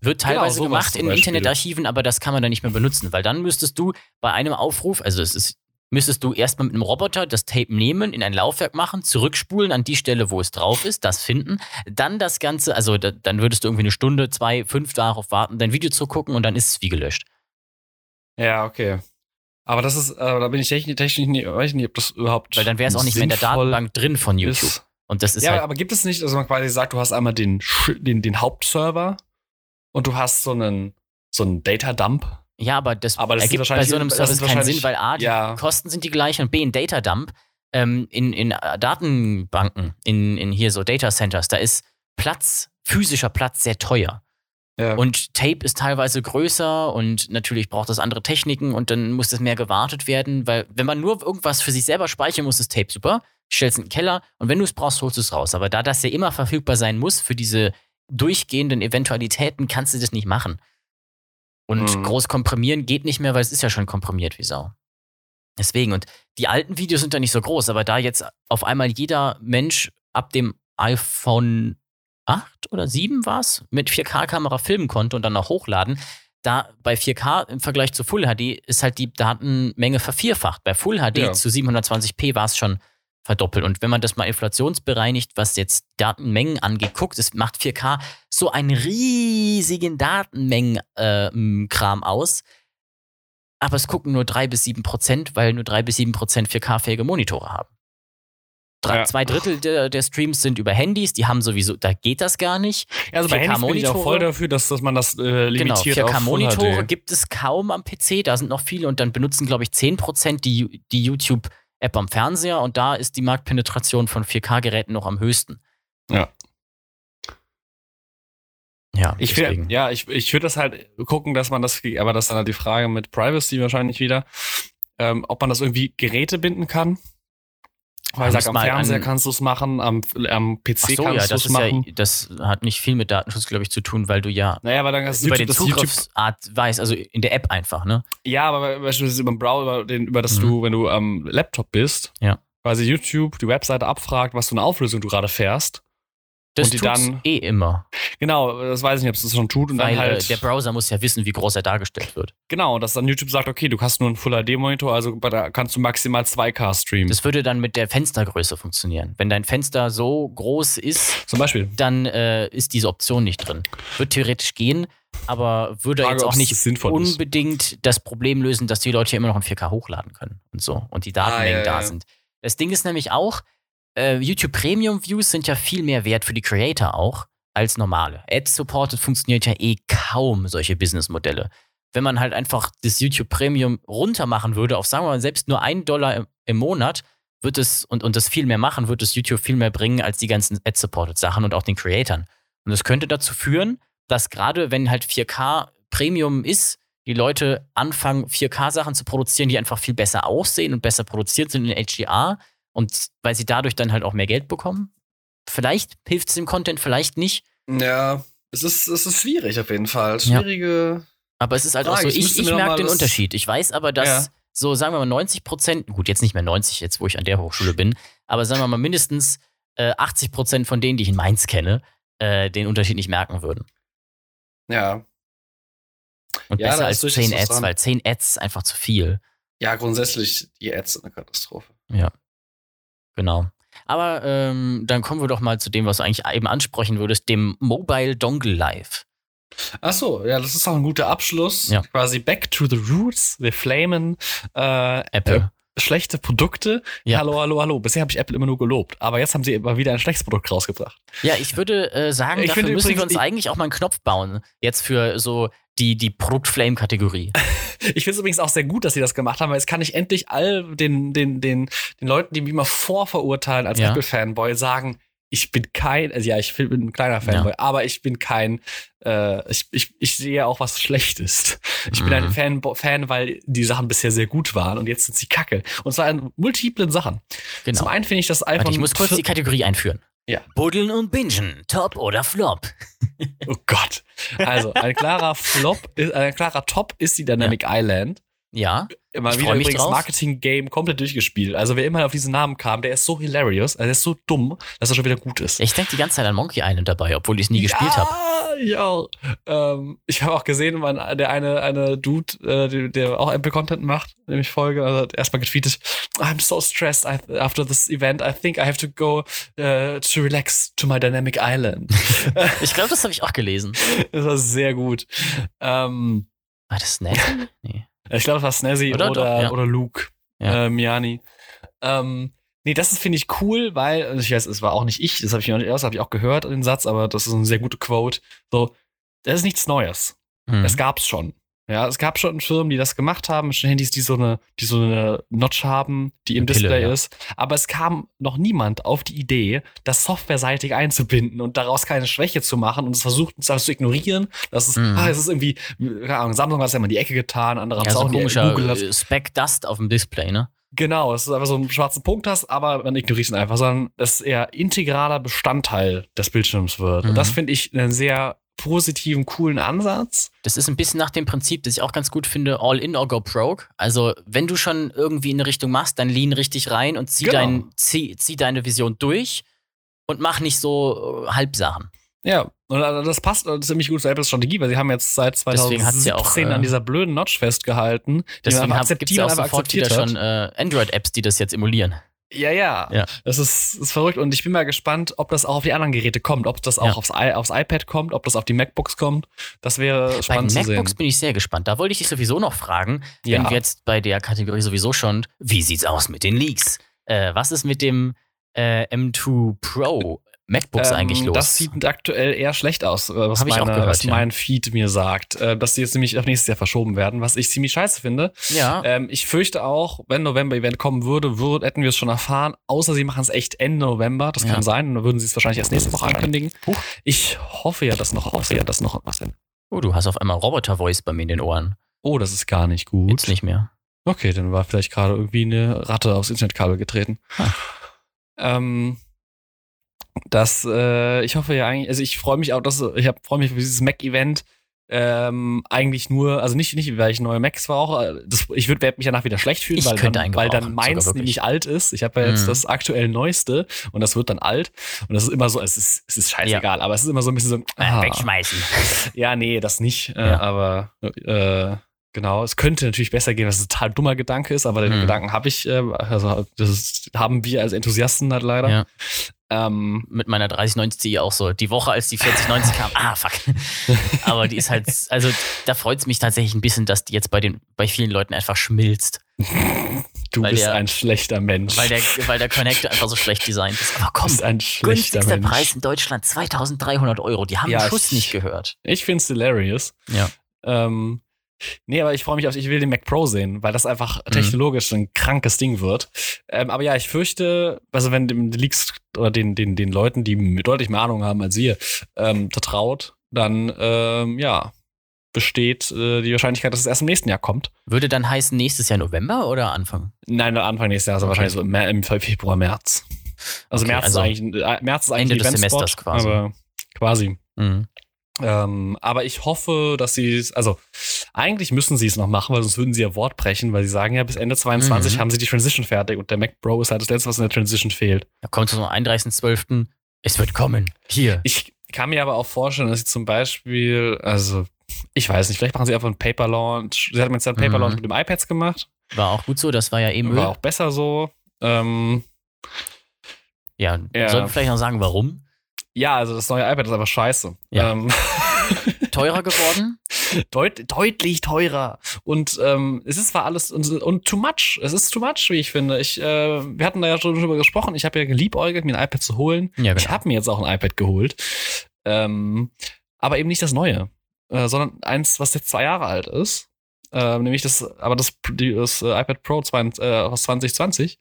Wird teilweise sowas gemacht in. Internetarchiven, aber das kann man dann nicht mehr benutzen, weil dann müsstest du bei einem Aufruf, also es ist, müsstest du erstmal mit einem Roboter das Tape nehmen, in ein Laufwerk machen, zurückspulen an die Stelle, wo es drauf ist, das finden, dann das Ganze, also da, dann würdest du irgendwie eine Stunde, zwei, fünf darauf warten, dein Video zu gucken und dann ist es wie gelöscht. Ja, okay. Aber das ist, äh, da bin ich technisch, technisch nicht, weiß ich nicht, ob das überhaupt. Weil dann wäre es auch nicht mehr in der Datenbank drin von YouTube. Ist. Und das ist ja, halt, aber gibt es nicht, dass man quasi sagt, du hast einmal den, den, den Hauptserver und du hast so einen, so einen Data Dump. Ja, aber das, Aber das ergibt bei so einem Service keinen Sinn, weil A, die ja. Kosten sind die gleichen und B, ein Datadump ähm, in, in äh, Datenbanken, in, in hier so Data Centers, da ist Platz, physischer Platz sehr teuer. Ja. Und Tape ist teilweise größer und natürlich braucht das andere Techniken und dann muss das mehr gewartet werden, weil wenn man nur irgendwas für sich selber speichern muss, ist Tape super. Stellst in den Keller und wenn du es brauchst, holst du es raus. Aber da das ja immer verfügbar sein muss für diese durchgehenden Eventualitäten, kannst du das nicht machen. Und Mhm. groß komprimieren geht nicht mehr, weil es ist ja schon komprimiert wie Sau. Deswegen, und die alten Videos sind ja nicht so groß, aber da jetzt auf einmal jeder Mensch ab dem iPhone 8 oder 7 war es, mit 4K-Kamera filmen konnte und dann noch hochladen, da bei 4K im Vergleich zu Full HD ist halt die Datenmenge vervierfacht. Bei Full HD Ja. zu 720p war es schon verdoppelt. Und wenn man das mal inflationsbereinigt, was jetzt Datenmengen angeht, guckt, es macht 4K so einen riesigen Datenmengen-Kram aus. Aber es gucken nur 3 bis 7 Prozent, weil nur 3 bis 7 Prozent 4K-fähige Monitore haben. Drei, Ja. Zwei Drittel der, der Streams sind über Handys, die haben sowieso, da geht das gar nicht. Ja, also bei 4K Handys bin ich auch voll dafür, dass, dass man das äh, Genau, limitiert Full 4K-Monitore HD. gibt es kaum am PC, da sind noch viele und dann benutzen, glaube ich, 10% die, die YouTube-App am Fernseher und da ist die Marktpenetration von 4K-Geräten noch am höchsten. Ja. Ja, Ich will, ja, ich, ich würde das halt gucken, dass man das, aber das ist dann halt die Frage mit Privacy wahrscheinlich wieder, ähm, ob man das irgendwie Geräte binden kann. Weil sag, am Fernseher an- kannst du es machen, am, am PC so, kannst ja, du es machen. ja, das hat nicht viel mit Datenschutz, glaube ich, zu tun, weil du ja naja, weil dann hast über YouTube, den Zugriffsart weißt, also in der App einfach, ne? ja, aber beispielsweise über den Browser, über, den, über das Mhm. du, wenn du am Laptop bist, Ja. quasi YouTube die Webseite abfragt, was für eine Auflösung du gerade fährst Das und die tut's dann, eh immer. genau, das weiß ich nicht, ob es das schon tut und Weil dann halt, äh, der Browser muss ja wissen, wie groß er dargestellt wird. genau, dass dann YouTube sagt, okay, du hast nur einen Full-HD-Monitor, also da kannst du maximal 2K streamen. Das würde dann mit der Fenstergröße funktionieren. Wenn dein Fenster so groß ist, Zum Beispiel. dann äh, ist diese Option nicht drin. Wird theoretisch gehen, aber würde Frage, jetzt auch nicht sinnvoll ist. unbedingt das Problem lösen, dass die Leute ja immer noch in 4K hochladen können und so und die Datenmengen Ah, ja, da ja. sind. Das Ding ist nämlich auch, äh, YouTube Premium Views sind ja viel mehr wert für die Creator auch als normale. Ad-supported funktioniert ja eh kaum solche Businessmodelle. Wenn man halt einfach das YouTube Premium runter machen würde auf, sagen wir mal, selbst nur einen Dollar im, im Monat, wird es und, und das viel mehr machen, wird es YouTube viel mehr bringen als die ganzen Ad-supported Sachen und auch den Creatoren. Und das könnte dazu führen, dass gerade wenn halt 4K Premium ist, die Leute anfangen, 4K-Sachen zu produzieren, die einfach viel besser aussehen und besser produziert sind in HDR und weil sie dadurch dann halt auch mehr Geld bekommen. Vielleicht hilft es dem Content, vielleicht nicht. Ja, es ist, es ist schwierig auf jeden Fall. Ja. Schwierige. Aber es ist halt auch Frage, so, ich ich, ich merke den Unterschied. Ich weiß aber, dass Ja. so, sagen wir mal, 90 Prozent, gut, jetzt nicht mehr 90, jetzt wo ich an der Hochschule bin, aber sagen wir mal mindestens äh, 80 Prozent von denen, die ich in Mainz kenne, äh, den Unterschied nicht merken würden. Ja. Und Ja, besser als ist durchaus 10 was Ads, dran. weil 10 Ads ist einfach zu viel. Ja, grundsätzlich, die Ads sind eine Katastrophe. Genau. Aber ähm, dann kommen wir doch mal zu dem, was du eigentlich eben ansprechen würdest, dem Mobile Dongle Live. Ach so, ja, das ist auch ein guter Abschluss. Ja. Quasi back to the roots. Wir flamen äh, Apple. schlechte Produkte. Ja. Hallo, hallo, hallo. Bisher habe ich Apple immer nur gelobt. Aber jetzt haben sie immer wieder ein schlechtes Produkt rausgebracht. Ja, ich würde äh, sagen, Ich dafür müssen wir uns ich- eigentlich auch mal einen Knopf bauen. Jetzt für so die, die Produkt-Flame-Kategorie. Ich finde es übrigens auch sehr gut, dass sie das gemacht haben, weil jetzt kann ich endlich all den, den, den, den Leuten, die mich immer vorverurteilen als Ja. Apple-Fanboy, sagen, ich bin kein, also ja, ich bin ein kleiner Fanboy, aber ich bin kein, äh, ich, ich, ich sehe auch was Schlechtes. Ich bin ein Mhm. Fan, Fan, weil die Sachen bisher sehr gut waren und jetzt sind sie kacke. Und zwar in multiplen Sachen. Genau. Zum einen finde ich das iPhone. Warte, ich muss kurz die Kategorie einführen. Ja. Buddeln und Bingen, Top oder Flop. Oh Gott. Also, ein klarer Flop, ist, ein klarer Top ist die Dynamic Island. Ja, Immer Ich wieder mich übrigens drauf. Marketing-Game komplett durchgespielt. Also wer immer auf diesen Namen kam, der ist so hilarious, also der ist so dumm, dass er schon wieder gut ist. ich denke die ganze Zeit an Monkey Island dabei, obwohl ich es nie gespielt habe. Ja, ähm, ich habe auch gesehen, wann der eine, eine Dude, äh, der, der auch Apple-Content macht, nämlich Folge, also hat erstmal getweetet, I'm so stressed I, after this event, I think I have to go uh, to relax to my dynamic island. Ich glaube, das habe ich auch gelesen. das war sehr gut. Ähm, War das nett? Nee. Ich glaube, es war Snazzy Oder oder, doch, ja. oder Luke Ja. äh, Miani. Ähm, nee, das ist, finde ich, cool, weil, also ich weiß, es war auch nicht ich, das habe ich noch nicht erst, habe ich auch gehört, den Satz, aber das ist eine sehr gute Quote. So, das ist nichts Neues. Hm. Das gab's schon. Ja, es gab schon Firmen, die das gemacht haben, schon Handys, die so eine, die so eine Notch haben, die im Pille, Display ja. ist. Aber es kam noch niemand auf die Idee, das softwareseitig einzubinden und daraus keine Schwäche zu machen und es versucht, das zu ignorieren. Das ist, Mhm. ah, es ist irgendwie, keine Ahnung, Samsung hat es ja immer in die Ecke getan, andere haben ja, es so auch ein in komischer Google hat Speck Dust auf dem Display, ne? Genau, dass du einfach so einen schwarzen Punkt hast, aber man ignoriert ihn einfach, sondern dass eher integraler Bestandteil des Bildschirms wird. Mhm. Und das finde ich einen sehr positiven, coolen Ansatz. Das ist ein bisschen nach dem Prinzip, das ich auch ganz gut finde, all in or go broke. Also, wenn du schon irgendwie in eine Richtung machst, dann lean richtig rein und zieh, Genau. dein, zieh, zieh deine Vision durch und mach nicht so äh, Halbsachen. Ja, und das passt ziemlich gut zur Apples Strategie, weil sie haben jetzt seit Deswegen hat's 2017 ja auch, äh, an dieser blöden Notch festgehalten. die Deswegen gibt es ja auch sofort wieder schon äh, Android-Apps, die das jetzt emulieren. Ja, ja, Ja. Das ist, ist verrückt und ich bin mal gespannt, ob das auch auf die anderen Geräte kommt, ob das auch Ja. aufs, I aufs iPad kommt, ob das auf die MacBooks kommt. Das wäre Bei spannend zu sehen. MacBooks bin ich sehr gespannt. Da wollte ich dich sowieso noch fragen, Ja. wenn wir jetzt bei der Kategorie sowieso schon, wie sieht's aus mit den Leaks? Äh, was ist mit dem äh, M2 Pro MacBooks Ähm, eigentlich los? Das sieht aktuell eher schlecht aus, äh, was, Hab ich auch meine, gehört, was ja. mein Feed mir sagt. Äh, dass die jetzt nämlich auf nächstes Jahr verschoben werden, was ich ziemlich scheiße finde. ja, Ähm, ich fürchte auch, wenn November-Event kommen würde, würd, hätten wir es schon erfahren, außer sie machen es echt Ende November. Das Ja. kann sein. Dann würden sie es wahrscheinlich erst nächste Woche ankündigen. Huch. Ich hoffe ja, dass noch, hoffe ja, dass noch was hin. oh, du hast auf einmal Roboter-Voice bei mir in den Ohren. Oh, das ist gar nicht gut. Jetzt nicht mehr. Okay, dann war vielleicht gerade irgendwie eine Ratte aufs Internetkabel getreten. Ah. Ähm, das, äh, ich hoffe ja eigentlich, also ich freue mich auch, dass ich freue mich auf dieses Mac-Event. Ähm, eigentlich nur, also nicht, nicht, weil ich neue Macs brauche. Das, ich würde mich danach wieder schlecht fühlen, Ich weil dann, weil dann meins nämlich alt ist. Ich habe ja jetzt Mhm. das aktuell neueste und das wird dann alt. Und das ist immer so, es ist, es ist scheißegal, aber es ist immer so ein bisschen so, Äh, ah, Wegschmeißen. ja, nee, das nicht. Äh, Ja. aber äh, genau, es könnte natürlich besser gehen, was ein total dummer Gedanke ist, aber den Mhm. Gedanken habe ich, äh, also das ist, haben wir als Enthusiasten halt leider. Ja. Ähm, Mit meiner 3090 auch so. Die Woche, als die 4090 kam, ah, fuck. Aber die ist halt, also da freut es mich tatsächlich ein bisschen, dass die jetzt bei, den, bei vielen Leuten einfach schmilzt. du Weil bist der- ein schlechter Mensch. Weil der, weil der Connector einfach so schlecht designt ist. Aber du komm, bist ein schlechter günstigster Mensch. Preis in Deutschland 2300 Euro. Die haben Ja, den Schuss ich- nicht gehört. Ich find's hilarious. Ja. Ähm, nee, aber ich freue mich auf, ich will den Mac Pro sehen, weil das einfach Mhm. technologisch ein krankes Ding wird. Ähm, aber ja, ich fürchte, also wenn dem den Leaks oder den, den, den Leuten, die deutlich mehr Ahnung haben als wir, ähm, vertraut, dann, ähm, ja, besteht äh, die Wahrscheinlichkeit, dass es erst im nächsten Jahr kommt. Würde dann heißen, nächstes Jahr November oder Anfang? Nein, Anfang nächstes Jahr, also Okay. wahrscheinlich so im, im Februar, März. Also Okay, März also ist eigentlich, äh, März ist eigentlich Ende des Semesters quasi. Aber quasi. Mhm. Ähm, aber ich hoffe, dass sie es, also eigentlich müssen sie es noch machen, weil sonst würden sie ja Wort brechen, weil sie sagen ja, bis Ende 22 Mhm. haben sie die Transition fertig und der Mac Pro ist halt das letzte, was in der Transition fehlt. Da kommt zum 31.12. Es wird kommen. Hier. Ich kann mir aber auch vorstellen, dass sie zum Beispiel, also ich weiß nicht, vielleicht machen sie einfach einen Paper Launch. Sie hatten jetzt einen Paper Mhm. Launch mit dem iPads gemacht, War auch gut so, das war ja eh Müll. war auch besser so. Ähm, Ja, Ja. sollten wir vielleicht noch sagen, warum? Ja, also das neue iPad ist einfach scheiße. Ja. Ähm, Teurer geworden? Deut deutlich teurer. Und ähm, es ist zwar alles und, und too much. Es ist too much, wie ich finde. Ich, äh, wir hatten da ja schon drüber gesprochen. Ich habe ja geliebäugelt, mir ein iPad zu holen. Ja, Ich genau. habe mir jetzt auch ein iPad geholt. Ähm, aber eben nicht das neue, äh, sondern eins, was jetzt zwei Jahre alt ist. Ähm, nämlich das, aber das, die, das äh, iPad Pro 20, äh, aus 2020.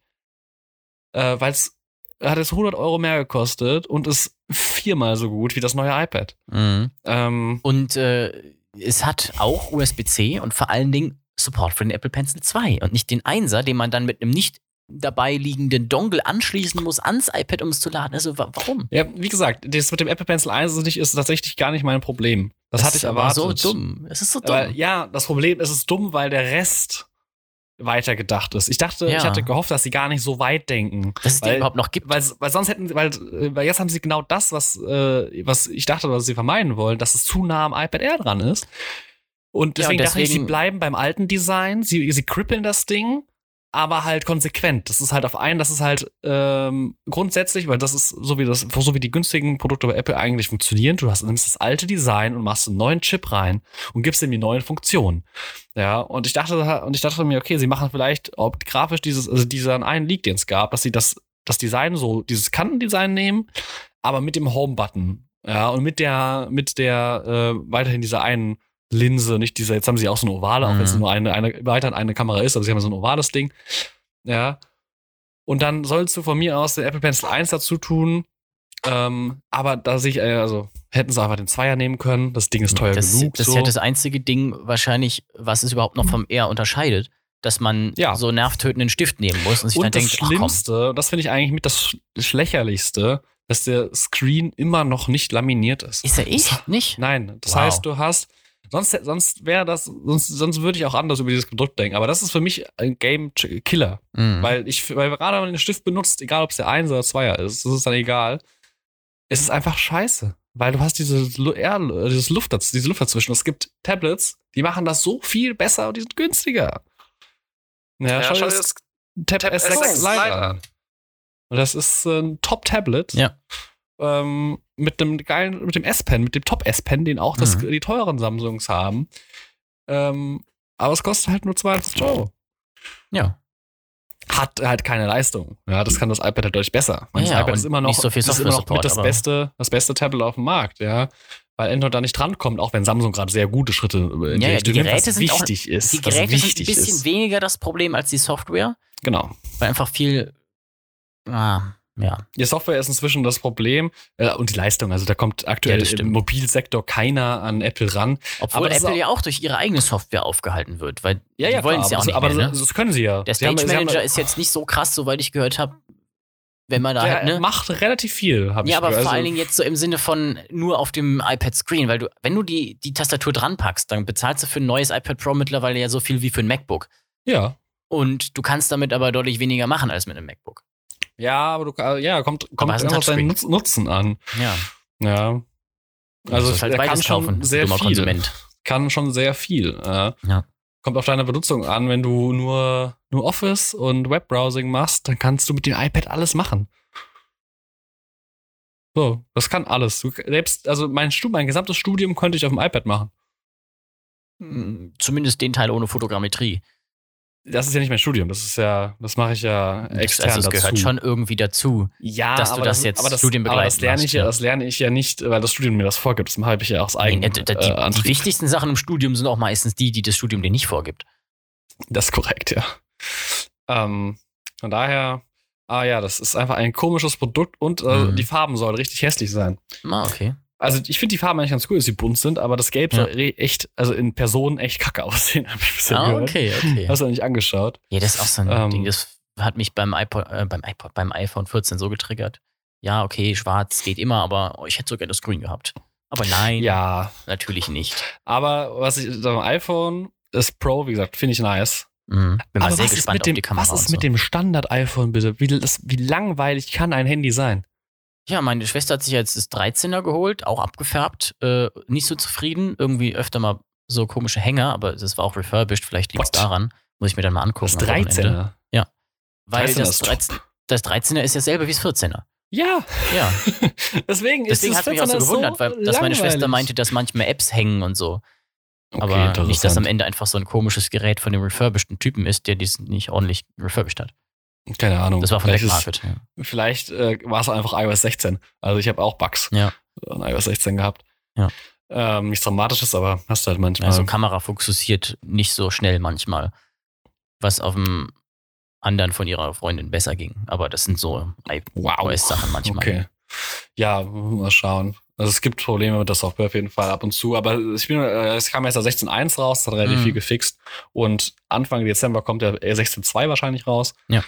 Äh, Weil es hat jetzt 100 Euro mehr gekostet und ist viermal so gut wie das neue iPad. Mhm. Ähm, Und äh, es hat auch USB-C und vor allen Dingen Support für den Apple Pencil 2 und nicht den 1er, den man dann mit einem nicht dabei liegenden Dongle anschließen muss ans iPad, um es zu laden. Also wa warum? Ja, wie gesagt, das mit dem Apple Pencil 1 ist, nicht, ist tatsächlich gar nicht mein Problem. Das, hatte ich ist aber erwartet. so dumm. Es ist so dumm. Aber ja, das Problem ist, es ist dumm, weil der Rest weiter gedacht ist. Ich dachte, Ja. ich hatte gehofft, dass sie gar nicht so weit denken. dass es weil, überhaupt noch gibt. weil, weil sonst hätten, weil, äh, weil jetzt haben sie genau das, was, äh, was ich dachte, was sie vermeiden wollen, dass es zu nah am iPad Air dran ist. Und Ja, deswegen, und dachte ich, sie deswegen- bleiben beim alten Design, sie, sie krippeln das Ding, aber halt konsequent. Das ist halt auf einen, das ist halt ähm, grundsätzlich, weil das ist so wie das, so wie die günstigen Produkte bei Apple eigentlich funktionieren. Du hast nimmst das alte Design und machst einen neuen Chip rein und gibst ihm die neuen Funktionen. Ja, und ich dachte, und ich dachte mir, okay, sie machen vielleicht ob grafisch dieses, also diesen einen Leak, den es gab, dass sie das, das Design so, dieses Kantendesign nehmen, aber mit dem Home-Button. Ja, und mit der, mit der, äh, weiterhin dieser einen Linse, nicht dieser, jetzt haben sie auch so eine ovale, auch wenn es Mhm. nur eine, eine, weiterhin eine Kamera ist, aber sie haben so ein ovales Ding. Ja. Und dann sollst du von mir aus den Apple Pencil 1 dazu tun. Ähm, aber da sehe ich, äh, also hätten sie einfach den Zweier nehmen können. Das Ding ist teuer das, genug. das so. ist ja das einzige Ding wahrscheinlich, was es überhaupt noch vom Air unterscheidet, dass man Ja. so nervtötenden Stift nehmen muss und sich dann Und das denkt, ach komm, Schlimmste, das finde ich eigentlich mit das Sch- Lächerlichste, dass der Screen immer noch nicht laminiert ist. ist er ich? Nicht? Nein, das Wow. heißt, du hast, sonst, sonst wäre das, sonst, sonst würde ich auch anders über dieses Produkt denken. Aber das ist für mich ein Game Killer. Mhm. Weil ich, weil gerade wenn man den Stift benutzt, egal ob es der 1 oder 2er ist, das ist dann egal. Es ist einfach scheiße. Weil du hast diese, Air, dieses Luft, diese Luft dazwischen. Es gibt Tablets, die machen das so viel besser und die sind günstiger. Ja, schau dir das Tab, S6 Lite an. Das ist ein Top-Tablet. Ja. Ähm, mit dem geilen, mit dem S-Pen, mit dem Top-S-Pen, den auch das, Mhm. die teuren Samsungs haben. Ähm, aber es kostet halt nur 20 Euro. ja. Hat halt keine Leistung. Ja, das kann das iPad halt deutlich besser. Und Ja, das iPad ist immer noch, so viel ist immer noch mit das beste, das beste Tablet auf dem Markt, ja. Weil Android da nicht drankommt, auch wenn Samsung gerade sehr gute Schritte in Ja, ja, Richtung die nimmt, was sind auch- wichtig ist. Die Geräte sind ein wichtig bisschen ist. weniger das Problem als die Software, Genau. weil einfach viel, ah, ja. Die Software ist inzwischen das Problem äh, und die Leistung. Also da kommt aktuell Ja, im. Mobilsektor keiner an Apple ran. Obwohl Apple auch- ja auch durch ihre eigene Software aufgehalten wird, weil Ja, die ja, wollen es ja auch nicht aber mehr, ne? das, das können sie ja. Der Stage sie haben- Manager ist jetzt nicht so krass, soweit ich gehört habe. wenn man da Der halt, ne? macht relativ viel, habe ich Ja, aber gehört. vor Also, allen Dingen jetzt so im Sinne von nur auf dem iPad Screen, weil du, wenn du die, die Tastatur dran packst, dann bezahlst du für ein neues iPad Pro mittlerweile ja so viel wie für ein MacBook. Ja. Und du kannst damit aber deutlich weniger machen als mit einem MacBook. Ja, aber du, ja, kommt, kommt hast ein immer auf deinen Touchscreen. Nutz, Nutzen an. Ja. Ja. Also, du musst halt er kann schon kaufen, sehr viel. Konsument. Kann schon sehr viel. Äh, Ja. Kommt auf deine Benutzung an. Wenn du nur, nur Office und Webbrowsing machst, dann kannst du mit dem iPad alles machen. So, das kann alles. Du, selbst, also mein, mein gesamtes Studium konnte ich auf dem iPad machen. Hm, Zumindest den Teil ohne Fotogrammetrie. Das ist ja nicht mein Studium, das ist ja, das mache ich ja Das, extern also es dazu. gehört schon irgendwie dazu. ja, dass du aber das jetzt aber das, aber das lerne ich ja, das lerne ich ja nicht, weil das Studium mir das vorgibt. Das habe ich ja aus Nee, eigenem die, die, äh, die wichtigsten Sachen im Studium sind auch meistens die, die das Studium dir nicht vorgibt. Das ist korrekt, ja. Ähm, von daher, ah ja, das ist einfach ein komisches Produkt und äh, Mhm. die Farben sollen richtig hässlich sein. Ah, okay. Also ich finde die Farben eigentlich ganz cool, dass sie bunt sind, aber das Gelb Ja. soll echt, also in Person echt kacke aussehen, habe ich bisher Ah, gehört. okay, okay. Hast du nicht angeschaut? Ja, das ist auch so ein Ähm. Ding, das hat mich beim iPod, äh, beim iPod, beim iPhone 14 so getriggert. Ja, okay, schwarz geht immer, aber oh, ich hätte sogar das Grün gehabt. Aber nein, Ja, natürlich nicht. aber was ich, beim iPhone, das Pro, wie gesagt, finde ich nice. Mhm. Bin mal aber sehr was ist gespannt mit dem, auf die Kamera. Was ist so. mit dem Standard-iPhone bitte? Wie, das, wie langweilig kann ein Handy sein? Ja, meine Schwester hat sich jetzt das 13er geholt, auch abgefärbt. Äh, nicht so zufrieden, irgendwie öfter mal so komische Hänger, aber das war auch refurbished, vielleicht liegt es daran. Muss ich mir dann mal angucken. Das am Wochenende. 13er. Weil 13er das, ist 13, das 13er ist dasselbe wie das 14er. Ja, Ja, deswegen, deswegen hat das mich auch so 14er gewundert, weil dass meine Schwester meinte, dass manchmal Apps hängen und so. Okay, aber nicht, dass am. Ende einfach so ein komisches Gerät von dem refurbisheden Typen ist, der dies nicht ordentlich refurbished hat. Keine Ahnung. Das war von vielleicht Black ist-. Ja. Vielleicht äh, war es einfach iOS 16. Also ich habe auch Bugs Ja. an iOS 16 gehabt. Ja. Ähm, nichts Dramatisches, aber hast du halt manchmal. Also Kamera fokussiert nicht so schnell manchmal, was auf dem anderen von ihrer Freundin besser ging. Aber das sind so wow. iOS-Sachen manchmal. Okay. Ja, mal schauen. Also es gibt Probleme mit der Software auf jeden Fall ab und zu, aber ich bin, äh, es kam erst der 16.1 raus, hat relativ Mhm. viel gefixt und Anfang Dezember kommt der 16.2 wahrscheinlich raus. Ja.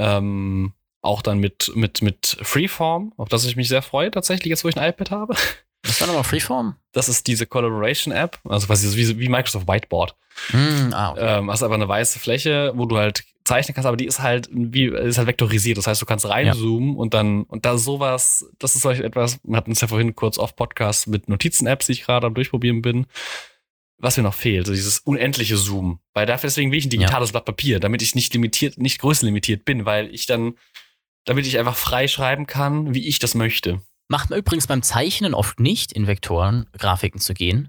Ähm, auch dann mit, mit, mit Freeform, auf das ich mich sehr freue tatsächlich, jetzt wo ich ein iPad habe. Was war nochmal Freeform? Das ist diese Collaboration-App, also quasi wie, wie Microsoft Whiteboard. Hm, ah, okay. Ähm, hast aber eine weiße Fläche, wo du halt zeichnen kannst, aber die ist halt wie ist halt vektorisiert. Das heißt, du kannst reinzoomen und dann und da sowas, das ist solch etwas. Wir hatten es ja vorhin kurz auf Podcast mit Notizen-Apps, die ich gerade am durchprobieren bin. Was mir noch fehlt, so dieses unendliche Zoom. Weil dafür deswegen will ich ein digitales Blatt Papier, damit ich nicht limitiert, nicht größenlimitiert bin, weil ich dann, damit ich einfach frei schreiben kann, wie ich das möchte. Macht man übrigens beim Zeichnen oft nicht, in Vektoren-Grafiken zu gehen,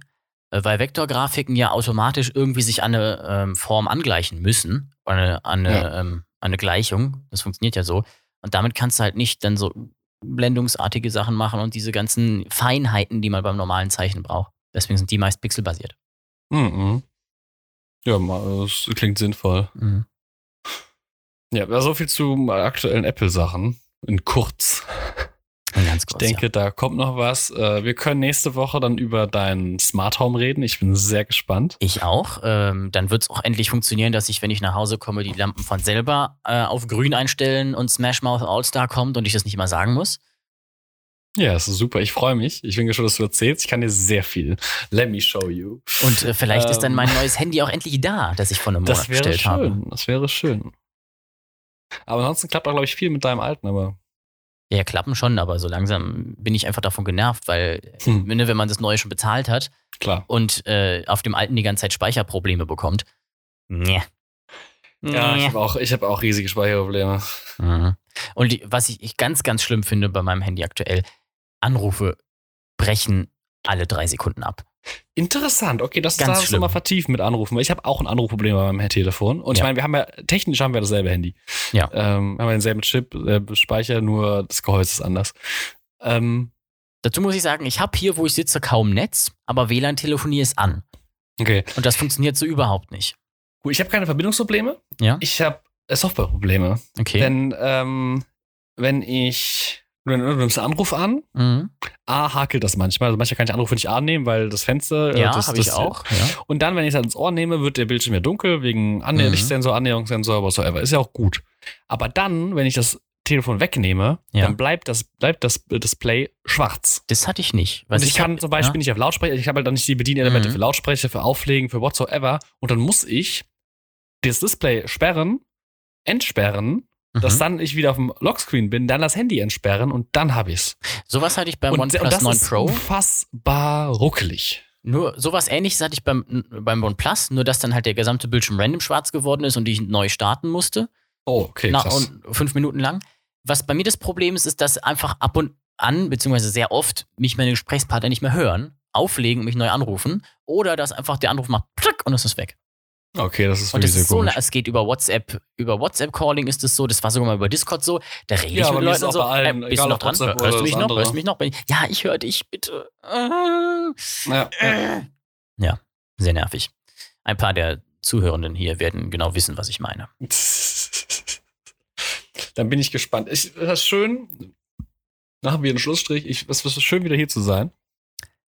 äh, weil Vektorgrafiken ja automatisch irgendwie sich an eine ähm, Form angleichen müssen, an eine, an, eine, Ja. ähm, eine Gleichung. Das funktioniert ja so. Und damit kannst du halt nicht dann so blendungsartige Sachen machen und diese ganzen Feinheiten, die man beim normalen Zeichnen braucht. Deswegen sind die meist pixelbasiert. Mhm. Ja, das klingt sinnvoll. Mhm. Ja, so viel zu aktuellen Apple-Sachen. In kurz. Ganz Ich kurz, denke, da kommt noch was. Äh, Wir können nächste Woche dann über dein Smart Home reden. Ich bin sehr gespannt. Ich auch. Ähm, dann wird es auch endlich funktionieren, dass ich, wenn ich nach Hause komme, die Lampen von selber äh, auf grün einstellen und Smash Mouth All-Star kommt und ich das nicht mal sagen muss. Ja, das ist super. Ich freue mich. Ich bin gespannt, dass du erzählst. Ich kann dir sehr viel. Let me show you. Und äh, vielleicht ist dann Ähm. mein neues Handy auch endlich da, das ich vor einem Monat bestellt habe. Das wäre schön. Aber ansonsten klappt auch, glaube ich, viel mit deinem alten, aber. Ja, klappen schon, aber so langsam bin ich einfach davon genervt, weil Hm. ne, wenn man das neue schon bezahlt hat Klar. und äh, auf dem alten die ganze Zeit Speicherprobleme bekommt. Nee. Ja, ich Nee. habe auch, ich hab auch riesige Speicherprobleme. Mhm. Und die, was ich, ich ganz, ganz schlimm finde bei meinem Handy aktuell, Anrufe brechen alle drei Sekunden ab. Interessant, okay, das Ganz darfst du schlimm. mal vertiefen mit Anrufen, weil ich habe auch ein Anrufproblem bei meinem Telefon. Und ich Ja. meine, wir haben ja, technisch haben wir dasselbe Handy. Ja. Ähm, haben wir denselben Chip, selben Speicher, nur das Gehäuse ist anders. Ähm, Dazu muss ich sagen, ich habe hier, wo ich sitze, kaum Netz, aber WLAN-Telefonie ist an. okay. Und das funktioniert so überhaupt nicht. Gut, ich habe keine Verbindungsprobleme. Ja? Ich habe äh, Softwareprobleme. Okay. Denn ähm, wenn ich, du nimmst einen Anruf an, mhm. A, hakelt das manchmal. Also manchmal kann ich Anrufe nicht annehmen, weil das Fenster. äh, Ja, das, habe ich auch. Ja. Und dann, wenn ich es ins Ohr nehme, wird der Bildschirm ja dunkel, wegen Annäher Mhm. Lichtsensor, Annäherungssensor, whatsoever. Ist ja auch gut. Aber dann, wenn ich das Telefon wegnehme, Ja. dann bleibt das, bleibt das Display schwarz. Das hatte ich nicht. Und ich, kann hab- zum Beispiel nicht auf Lautsprecher, ich habe halt dann nicht die Bedienelemente Mhm. für Lautsprecher, für Auflegen, für whatsoever. Und dann muss ich das Display sperren, entsperren, ja. Dass mhm. dann ich wieder auf dem Lockscreen bin, dann das Handy entsperren und dann habe ich's. Sowas hatte ich beim und, OnePlus und das 9 ist Pro. unfassbar ruckelig. Nur sowas ähnliches hatte ich beim, beim OnePlus, nur dass dann halt der gesamte Bildschirm random schwarz geworden ist und ich neu starten musste. Oh, okay, Na, krass. und fünf Minuten lang. Was bei mir das Problem ist, ist, dass einfach ab und an, beziehungsweise sehr oft, mich meine Gesprächspartner nicht mehr hören, auflegen und mich neu anrufen. Oder dass einfach der Anruf macht und es ist weg. Okay, das ist Und das ist so, komisch. eine, es geht über WhatsApp, über WhatsApp-Calling ist es so, das war sogar mal über Discord so, da rede Ja, ich aber mit ist Leuten so, allen, äh, bist du noch dran? Hörst du mich noch? andere. Hörst du mich noch? Ja, ich höre dich, bitte. ja, ja. Ja, sehr nervig. Ein paar der Zuhörenden hier werden genau wissen, was ich meine. Dann bin ich gespannt. Ich, das ist schön. Machen wir einen Schlussstrich. Ich, es ist schön, wieder hier zu sein.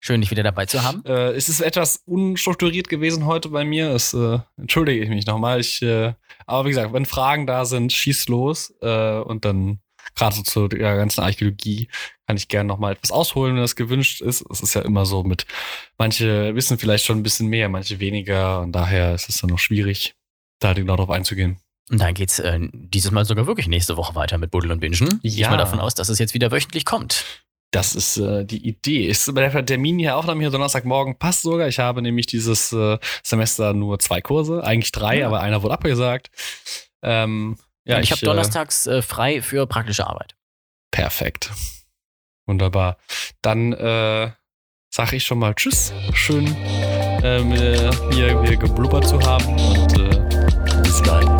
Schön, dich wieder dabei zu haben. Äh, es ist etwas unstrukturiert gewesen heute bei mir. Es äh, entschuldige ich mich nochmal. Ich, äh, aber wie gesagt, wenn Fragen da sind, schieß los. Äh, und dann gerade so zu der ganzen Archäologie kann ich gerne nochmal etwas ausholen, wenn das gewünscht ist. Es ist ja immer so mit, manche wissen vielleicht schon ein bisschen mehr, manche weniger. Und daher ist es dann noch schwierig, da genau drauf einzugehen. Und dann geht's äh, dieses Mal sogar wirklich nächste Woche weiter mit Buddel und Bingen. Gehe ich Ja. mal davon aus, dass es jetzt wieder wöchentlich kommt. Das ist äh, die Idee. Ist bei der Termin hier Aufnahme hier Donnerstagmorgen passt sogar. Ich habe nämlich dieses äh, Semester nur zwei Kurse, eigentlich drei, Ja. aber einer wurde abgesagt. Ähm, ja, und ich habe äh, donnerstags äh, frei für praktische Arbeit. perfekt. Wunderbar. Dann äh, sage ich schon mal Tschüss. Schön, ähm, äh, hier, hier geblubbert zu haben und äh, bis bald.